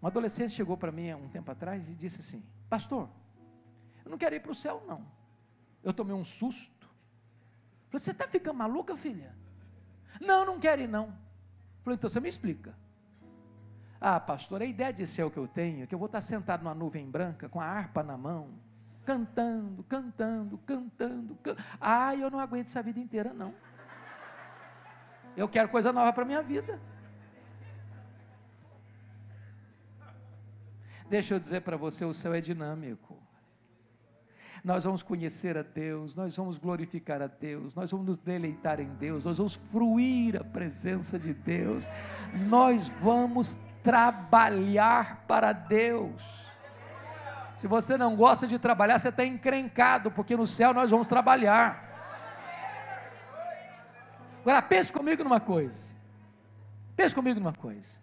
Um adolescente chegou para mim há um tempo atrás e disse assim: Pastor, eu não quero ir para o céu, não. Eu tomei um susto. Você está ficando maluca, filha? Não, não quero ir, não. Falei, então você me explica. Ah, pastor, a ideia de céu que eu tenho é que eu vou estar sentado numa nuvem branca, com a harpa na mão, cantando, cantando, cantando. Can... Ah, eu não aguento essa vida inteira, não. Eu quero coisa nova para a minha vida. Deixa eu dizer para você: o céu é dinâmico. Nós vamos conhecer a Deus, nós vamos glorificar a Deus, nós vamos nos deleitar em Deus, nós vamos fruir a presença de Deus, nós vamos trabalhar para Deus. Se você não gosta de trabalhar, você está encrencado, porque no céu nós vamos trabalhar. Agora pense comigo numa coisa. Pense comigo numa coisa.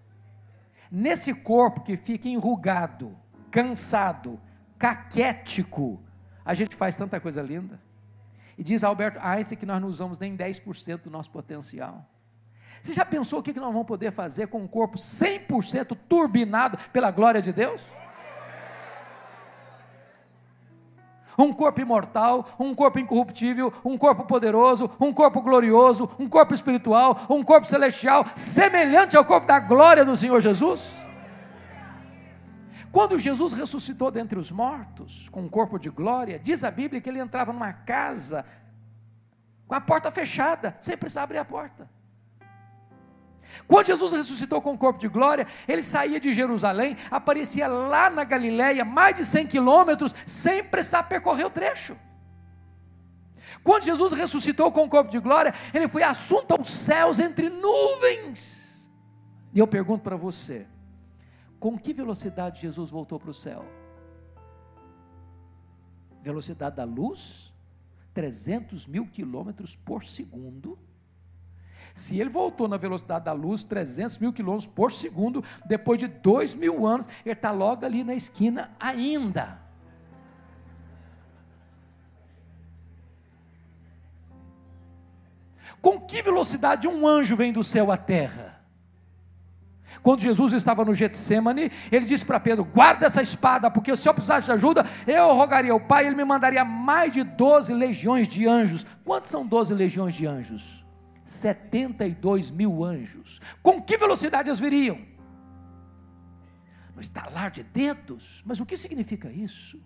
Nesse corpo que fica enrugado, cansado, caquético, a gente faz tanta coisa linda. E diz Albert Einstein que nós não usamos nem 10% do nosso potencial. Você já pensou o que nós vamos poder fazer com um corpo 100% turbinado pela glória de Deus? Um corpo imortal, um corpo incorruptível, um corpo poderoso, um corpo glorioso, um corpo espiritual, um corpo celestial, semelhante ao corpo da glória do Senhor Jesus? Quando Jesus ressuscitou dentre os mortos, com um corpo de glória, diz a Bíblia que ele entrava numa casa com a porta fechada, sem precisar abrir a porta. Quando Jesus ressuscitou com o corpo de glória, ele saía de Jerusalém, aparecia lá na Galiléia, mais de 100 quilômetros, sem precisar percorrer o trecho. Quando Jesus ressuscitou com o corpo de glória, ele foi assunto aos céus entre nuvens. E eu pergunto para você: com que velocidade Jesus voltou para o céu? Velocidade da luz? 300 mil quilômetros por segundo se ele voltou na velocidade da luz, 300 mil quilômetros por segundo, depois de dois mil anos, ele está logo ali na esquina ainda. Com que velocidade um anjo vem do céu à terra? Quando Jesus estava no Getsemane, ele disse para Pedro: guarda essa espada, porque se eu precisasse de ajuda, eu rogaria ao Pai, ele me mandaria mais de 12 legiões de anjos. Quantos são 12 legiões de anjos? 72 mil anjos. Com que velocidade eles viriam? No estalar de dedos. Mas o que significa isso?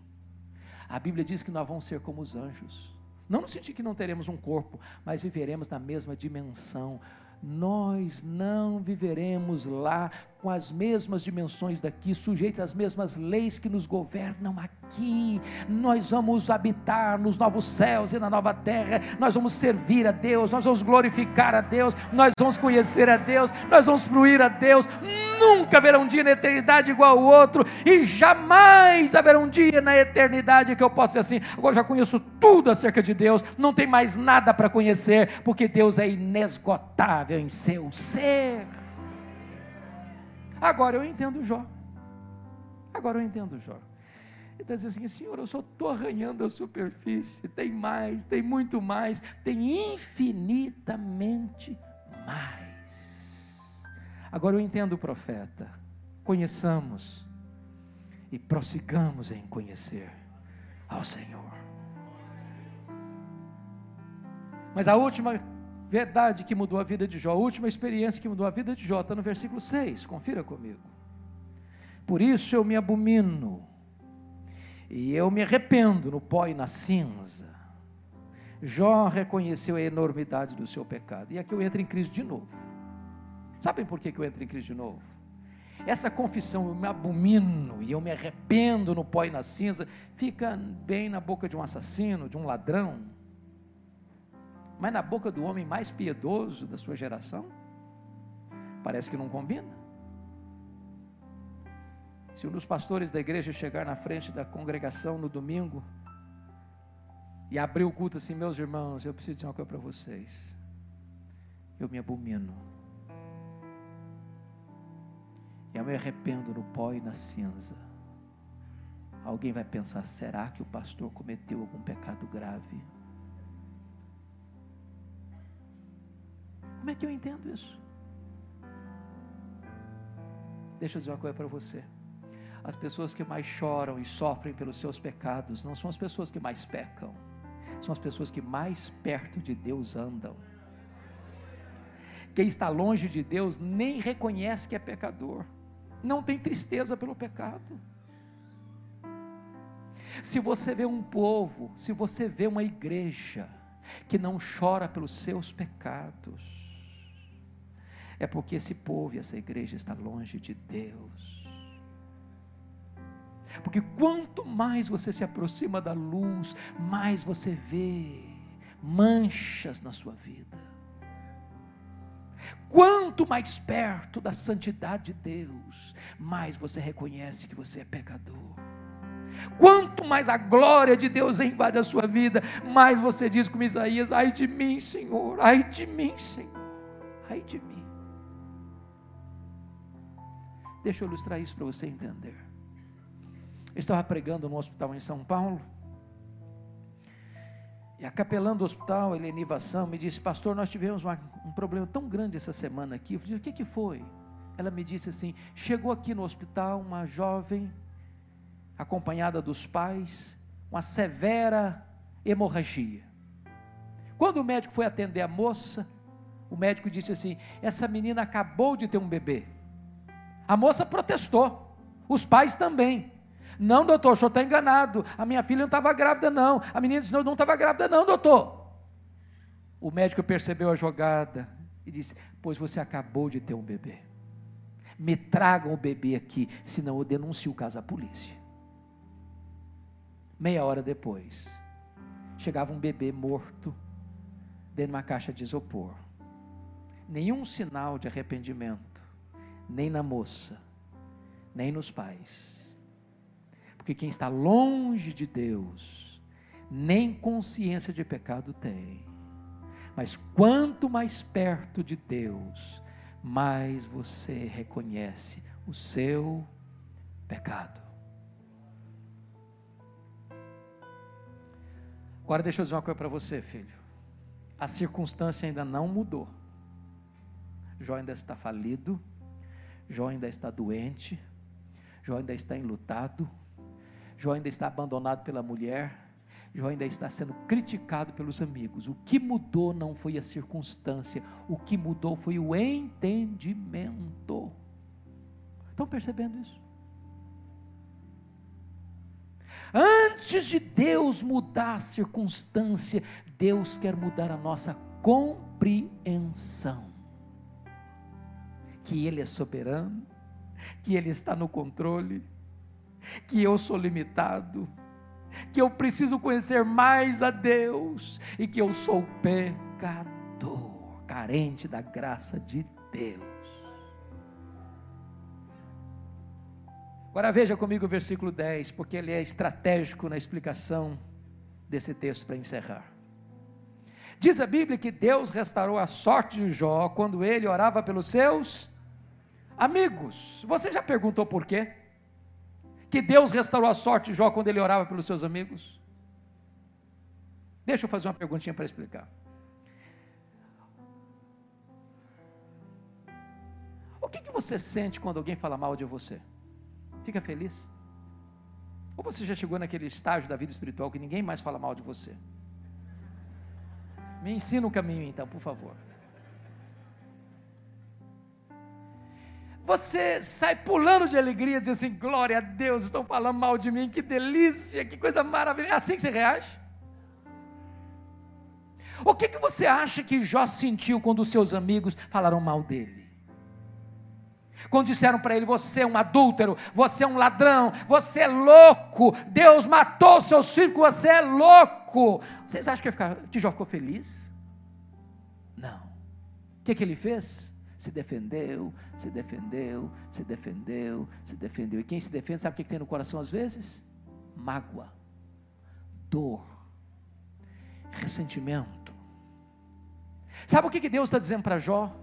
A Bíblia diz que nós vamos ser como os anjos. Não no sentido que não teremos um corpo, mas viveremos na mesma dimensão nós não viveremos lá com as mesmas dimensões daqui, sujeitos às mesmas leis que nos governam aqui. Nós vamos habitar nos novos céus e na nova terra, nós vamos servir a Deus, nós vamos glorificar a Deus, nós vamos conhecer a Deus, nós vamos fruir a Deus. Nunca haverá um dia na eternidade igual ao outro, e jamais haverá um dia na eternidade que eu possa ser assim. Agora já conheço tudo acerca de Deus, não tem mais nada para conhecer, porque Deus é inesgotável em seu ser. Agora eu entendo Jó. Agora eu entendo Jó. Ele está dizendo assim: Senhor, eu só estou arranhando a superfície. Tem mais, tem muito mais, tem infinitamente mais. Agora eu entendo o profeta. Conheçamos e prossigamos em conhecer ao Senhor. Mas a última verdade que mudou a vida de Jó, a última experiência que mudou a vida de Jó, está no versículo 6, confira comigo. Por isso eu me abomino, e eu me arrependo no pó e na cinza. Jó reconheceu a enormidade do seu pecado, e aqui eu entro em crise de novo. Sabem por que eu entro em crise de novo? Essa confissão, eu me abomino e eu me arrependo no pó e na cinza, fica bem na boca de um assassino, de um ladrão, mas na boca do homem mais piedoso da sua geração, parece que não combina. Se um dos pastores da igreja chegar na frente da congregação no domingo e abrir o culto assim, meus irmãos, eu preciso dizer uma coisa para vocês. Eu me abomino. Eu me arrependo no pó e na cinza. Alguém vai pensar: será que o pastor cometeu algum pecado grave? Como é que eu entendo isso? Deixa eu dizer uma coisa para você. As pessoas que mais choram e sofrem pelos seus pecados não são as pessoas que mais pecam, são as pessoas que mais perto de Deus andam. Quem está longe de Deus nem reconhece que é pecador, não tem tristeza pelo pecado. Se você vê um povo, se você vê uma igreja que não chora pelos seus pecados, é porque esse povo e essa igreja está longe de Deus. Porque quanto mais você se aproxima da luz, mais você vê manchas na sua vida. Quanto mais perto da santidade de Deus, mais você reconhece que você é pecador. Quanto mais a glória de Deus invade a sua vida, mais você diz como Isaías: ai de mim, Senhor, ai de mim, Senhor, ai de mim. Deixa eu ilustrar isso para você entender. Eu estava pregando no hospital em São Paulo. E a capelã do hospital, Eleni Vassão, me disse: Pastor, nós tivemos uma, um problema tão grande essa semana aqui. Eu falei: O que, que foi? Ela me disse assim: Chegou aqui no hospital uma jovem, acompanhada dos pais, uma severa hemorragia. Quando o médico foi atender a moça, o médico disse assim: Essa menina acabou de ter um bebê. A moça protestou, os pais também. Não, doutor, o senhor está enganado. A minha filha não estava grávida, não. A menina disse: não, não estava grávida, não, doutor. O médico percebeu a jogada e disse: Pois você acabou de ter um bebê. Me tragam o bebê aqui, senão eu denuncio o caso à polícia. Meia hora depois, chegava um bebê morto dentro de uma caixa de isopor. Nenhum sinal de arrependimento nem na moça, nem nos pais. Porque quem está longe de Deus, nem consciência de pecado tem. Mas quanto mais perto de Deus, mais você reconhece o seu pecado. Agora deixa eu dizer uma coisa para você, filho. A circunstância ainda não mudou. Jó ainda está falido Jó ainda está doente, Jó ainda está enlutado, Jó ainda está abandonado pela mulher, Jó ainda está sendo criticado pelos amigos. O que mudou não foi a circunstância, o que mudou foi o entendimento. Estão percebendo isso? Antes de Deus mudar a circunstância, Deus quer mudar a nossa compreensão que Ele é soberano, que Ele está no controle, que eu sou limitado, que eu preciso conhecer mais a Deus e que eu sou pecador, carente da graça de Deus. Agora veja comigo o versículo 10, porque ele é estratégico na explicação desse texto para encerrar. Diz a Bíblia que Deus restaurou a sorte de Jó quando ele orava pelos seus Amigos, você já perguntou por quê? que Deus restaurou a sorte de Jó quando ele orava pelos seus amigos? Deixa eu fazer uma perguntinha para explicar. O que, que você sente quando alguém fala mal de você? Fica feliz? Ou você já chegou naquele estágio da vida espiritual que ninguém mais fala mal de você? Me ensina o caminho então, por favor. Você sai pulando de alegria, dizendo assim: glória a Deus, estão falando mal de mim, que delícia, que coisa maravilhosa. É assim que você reage? O que, que você acha que Jó sentiu quando os seus amigos falaram mal dele? Quando disseram para ele: Você é um adúltero, você é um ladrão, você é louco, Deus matou seus filhos, você é louco. Vocês acham que, ficar, que Jó ficou feliz? Não. O que, que ele fez? Se defendeu, se defendeu, se defendeu, se defendeu. E quem se defende, sabe o que, tem no coração às vezes? Mágoa, dor, ressentimento. Sabe o que Deus está dizendo para Jó?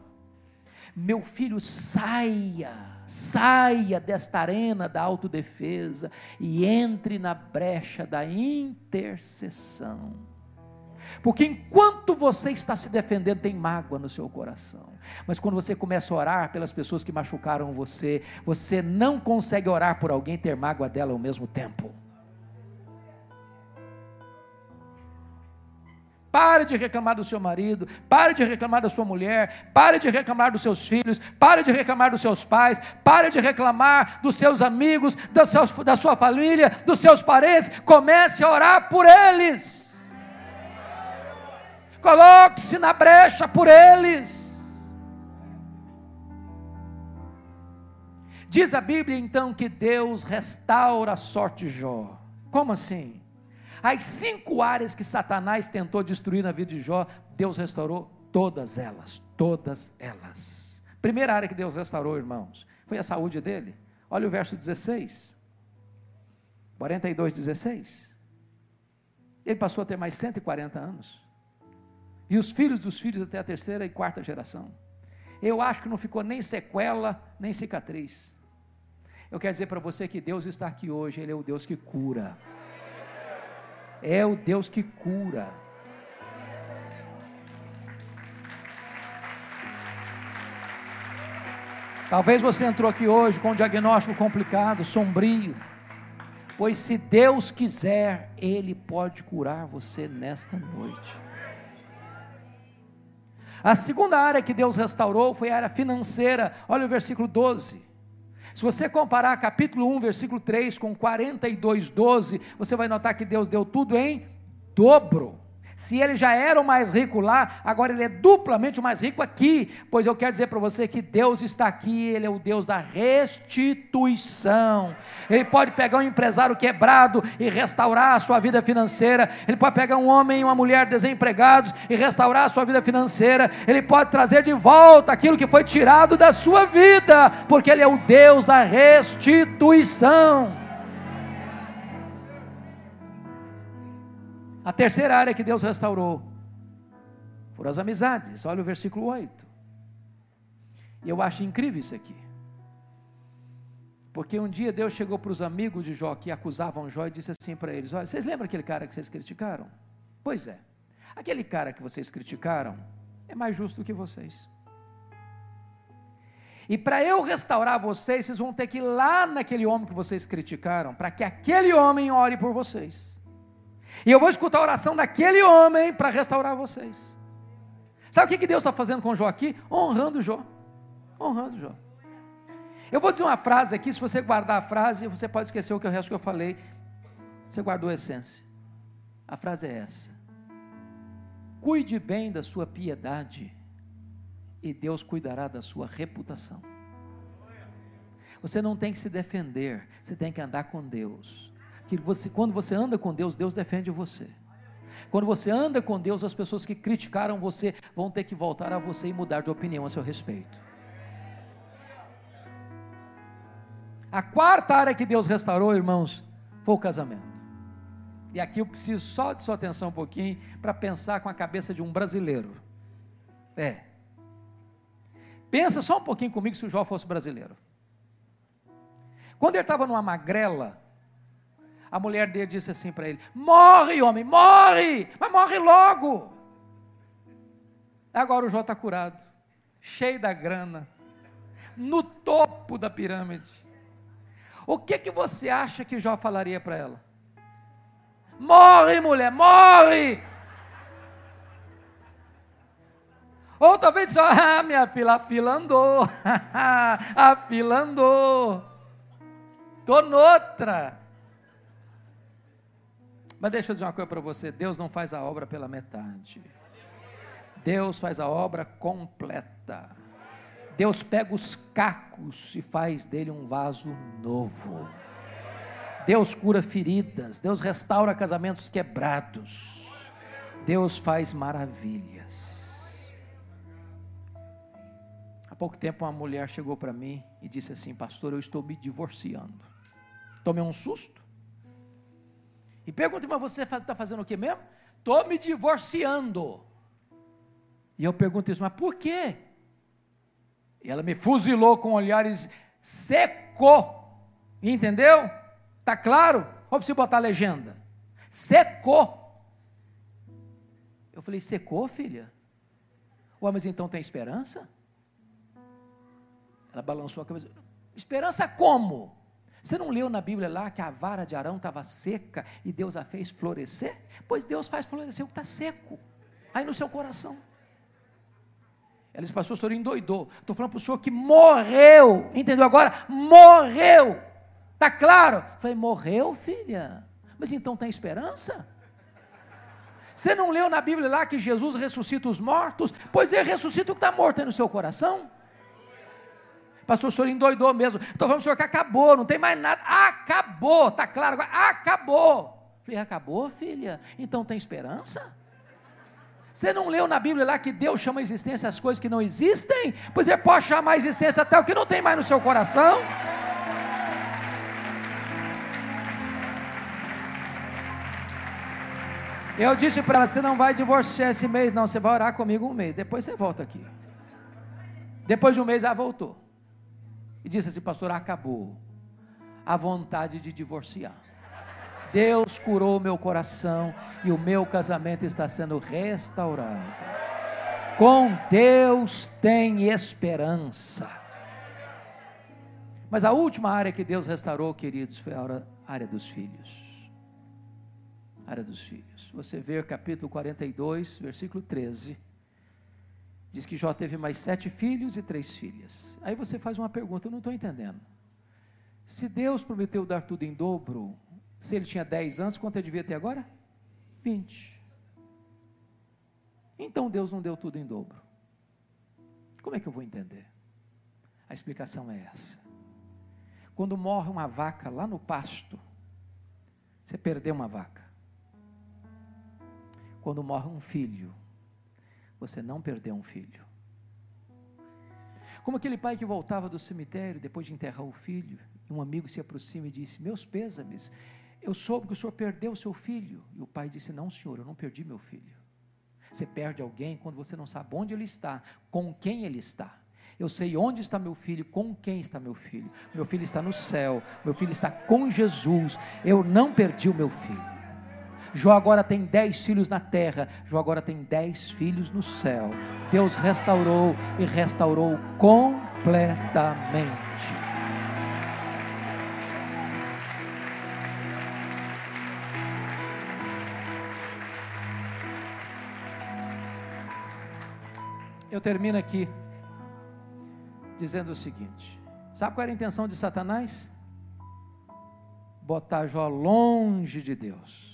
Meu filho, saia, saia desta arena da autodefesa e entre na brecha da intercessão. Porque enquanto você está se defendendo, tem mágoa no seu coração. Mas quando você começa a orar pelas pessoas que machucaram você, você não consegue orar por alguém ter mágoa dela ao mesmo tempo. Pare de reclamar do seu marido, pare de reclamar da sua mulher, pare de reclamar dos seus filhos, pare de reclamar dos seus pais, pare de reclamar dos seus amigos, da sua, da sua família, dos seus parentes. Comece a orar por eles. Coloque-se na brecha por eles. Diz a Bíblia então que Deus restaura a sorte de Jó. Como assim? As cinco áreas que Satanás tentou destruir na vida de Jó, Deus restaurou todas elas, todas elas. Primeira área que Deus restaurou, irmãos, foi a saúde dele. Olha o verso 16. 42, 16. Ele passou a ter mais 140 anos. E os filhos dos filhos até a terceira e quarta geração. Eu acho que não ficou nem sequela, nem cicatriz. Eu quero dizer para você que Deus está aqui hoje, Ele é o Deus que cura é o Deus que cura. Talvez você entrou aqui hoje com um diagnóstico complicado, sombrio. Pois se Deus quiser, Ele pode curar você nesta noite. A segunda área que Deus restaurou foi a área financeira. Olha o versículo 12. Se você comparar capítulo 1, versículo 3 com 42, 12, você vai notar que Deus deu tudo em dobro. Se ele já era o mais rico lá, agora ele é duplamente o mais rico aqui. Pois eu quero dizer para você que Deus está aqui, ele é o Deus da restituição. Ele pode pegar um empresário quebrado e restaurar a sua vida financeira. Ele pode pegar um homem e uma mulher desempregados e restaurar a sua vida financeira. Ele pode trazer de volta aquilo que foi tirado da sua vida, porque ele é o Deus da restituição. A terceira área que Deus restaurou foram as amizades. Olha o versículo 8. E eu acho incrível isso aqui. Porque um dia Deus chegou para os amigos de Jó que acusavam Jó e disse assim para eles: Olha, vocês lembram aquele cara que vocês criticaram? Pois é, aquele cara que vocês criticaram é mais justo que vocês. E para eu restaurar vocês, vocês vão ter que ir lá naquele homem que vocês criticaram, para que aquele homem ore por vocês. E eu vou escutar a oração daquele homem para restaurar vocês. Sabe o que Deus está fazendo com Jó aqui? Honrando Jó. Honrando Jó. Eu vou dizer uma frase aqui, se você guardar a frase, você pode esquecer o que o resto que eu falei. Você guardou a essência. A frase é essa: Cuide bem da sua piedade, e Deus cuidará da sua reputação. Você não tem que se defender, você tem que andar com Deus que você, quando você anda com Deus, Deus defende você. Quando você anda com Deus, as pessoas que criticaram você vão ter que voltar a você e mudar de opinião a seu respeito. A quarta área que Deus restaurou, irmãos, foi o casamento. E aqui eu preciso só de sua atenção um pouquinho para pensar com a cabeça de um brasileiro. É. Pensa só um pouquinho comigo se o Jó fosse brasileiro. Quando ele estava numa magrela, A mulher dele disse assim para ele: Morre, homem, morre, mas morre logo. Agora o Jó está curado, cheio da grana, no topo da pirâmide. O que, que você acha que Jó falaria para ela? Morre, mulher, morre! Ou talvez só, ah, minha fila, a fila andou, a fila andou, estou noutra. Mas deixa eu dizer uma coisa para você: Deus não faz a obra pela metade, Deus faz a obra completa. Deus pega os cacos e faz dele um vaso novo. Deus cura feridas, Deus restaura casamentos quebrados, Deus faz maravilhas. Há pouco tempo uma mulher chegou para mim e disse assim: Pastor, eu estou me divorciando. Tomei um susto. E perguntei, mas você está fazendo o que mesmo? Estou me divorciando. E eu pergunto isso, mas por quê? E ela me fuzilou com olhares secou. Entendeu? Tá claro? Ou preciso botar a legenda? Secou. Eu falei, secou, filha? Ué, mas então tem esperança? Ela balançou a cabeça. Esperança como? Você não leu na Bíblia lá que a vara de Arão estava seca e Deus a fez florescer? Pois Deus faz florescer o que está seco, aí no seu coração. Ela disse, pastor, o senhor endoidou. Estou falando para o senhor que morreu, entendeu agora? Morreu. Está claro? falei, morreu, filha? Mas então tem esperança? Você não leu na Bíblia lá que Jesus ressuscita os mortos? Pois ele ressuscita o que está morto aí no seu coração. Pastor, o senhor endoidou mesmo. Estou falando senhor que acabou, não tem mais nada. Acabou, está claro agora? Acabou. Falei, acabou, filha? Então tem esperança? Você não leu na Bíblia lá que Deus chama a existência as coisas que não existem? Pois ele pode chamar a existência até o que não tem mais no seu coração. Eu disse para ela: você não vai divorciar esse mês, não. Você vai orar comigo um mês. Depois você volta aqui. Depois de um mês ela voltou. E disse assim: pastor, acabou a vontade de divorciar. Deus curou meu coração e o meu casamento está sendo restaurado. Com Deus tem esperança. Mas a última área que Deus restaurou, queridos, foi a área dos filhos. A área dos filhos. Você vê capítulo 42, versículo 13. Diz que Jó teve mais sete filhos e três filhas. Aí você faz uma pergunta, eu não estou entendendo. Se Deus prometeu dar tudo em dobro, se ele tinha 10 anos, quanto ele devia ter agora? 20. Então Deus não deu tudo em dobro. Como é que eu vou entender? A explicação é essa. Quando morre uma vaca lá no pasto, você perdeu uma vaca. Quando morre um filho, você não perdeu um filho. Como aquele pai que voltava do cemitério depois de enterrar o filho, um amigo se aproxima e disse: Meus pêsames, eu soube que o senhor perdeu o seu filho. E o pai disse: Não, senhor, eu não perdi meu filho. Você perde alguém quando você não sabe onde ele está, com quem ele está. Eu sei onde está meu filho, com quem está meu filho. Meu filho está no céu, meu filho está com Jesus. Eu não perdi o meu filho. Jó agora tem dez filhos na terra, Jó agora tem dez filhos no céu. Deus restaurou e restaurou completamente. eu termino aqui dizendo o seguinte: sabe qual era a intenção de Satanás? Botar Jó longe de Deus.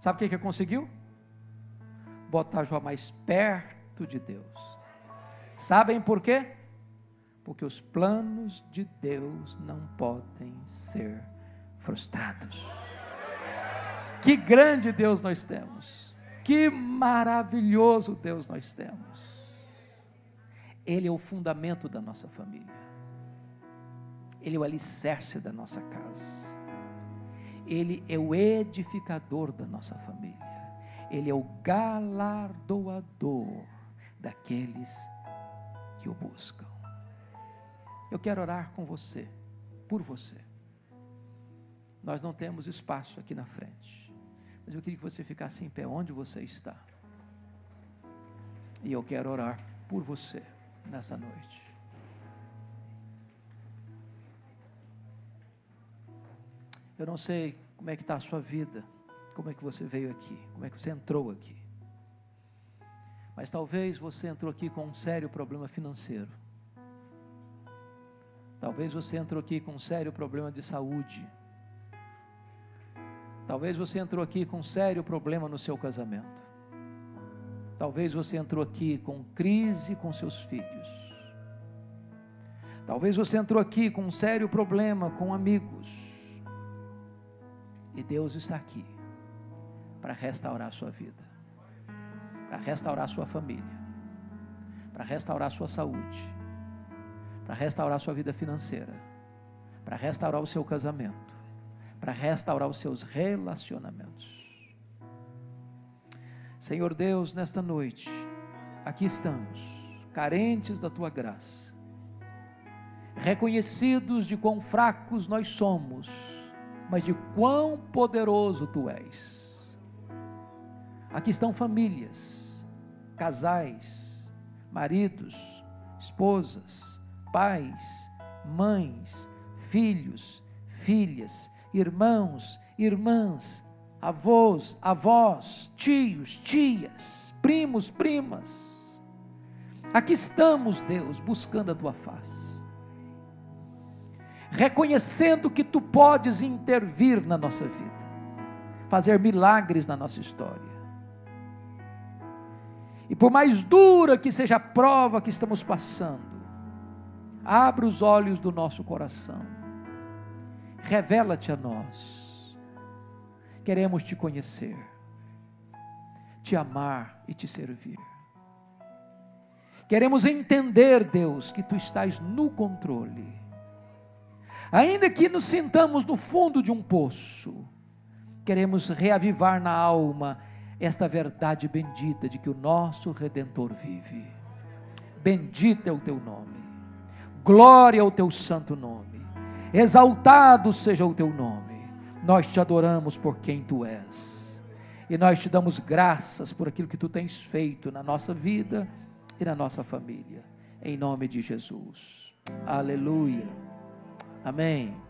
Sabe o que, que conseguiu? Botar Jó mais perto de Deus. Sabem por quê? Porque os planos de Deus não podem ser frustrados. Que grande Deus nós temos. Que maravilhoso Deus nós temos. Ele é o fundamento da nossa família. Ele é o alicerce da nossa casa. Ele é o edificador da nossa família. Ele é o galardoador daqueles que o buscam. Eu quero orar com você, por você. Nós não temos espaço aqui na frente. Mas eu queria que você ficasse em pé onde você está. E eu quero orar por você nessa noite. Eu não sei como é que está a sua vida, como é que você veio aqui, como é que você entrou aqui. Mas talvez você entrou aqui com um sério problema financeiro. Talvez você entrou aqui com um sério problema de saúde. Talvez você entrou aqui com um sério problema no seu casamento. Talvez você entrou aqui com crise com seus filhos. Talvez você entrou aqui com um sério problema com amigos. E Deus está aqui para restaurar a sua vida, para restaurar a sua família, para restaurar a sua saúde, para restaurar a sua vida financeira, para restaurar o seu casamento, para restaurar os seus relacionamentos. Senhor Deus, nesta noite, aqui estamos, carentes da tua graça, reconhecidos de quão fracos nós somos, mas de quão poderoso tu és. Aqui estão famílias, casais, maridos, esposas, pais, mães, filhos, filhas, irmãos, irmãs, avós, avós, tios, tias, primos, primas. Aqui estamos, Deus, buscando a tua face, reconhecendo que tu podes intervir na nossa vida, fazer milagres na nossa história. E por mais dura que seja a prova que estamos passando, abra os olhos do nosso coração, revela-te a nós Queremos te conhecer, te amar e te servir. Queremos entender, Deus, que tu estás no controle. Ainda que nos sintamos no fundo de um poço, queremos reavivar na alma esta verdade bendita de que o nosso redentor vive. Bendito é o teu nome. Glória ao teu santo nome. Exaltado seja o teu nome. Nós te adoramos por quem tu és. E nós te damos graças por aquilo que tu tens feito na nossa vida e na nossa família. Em nome de Jesus. Aleluia. Amém.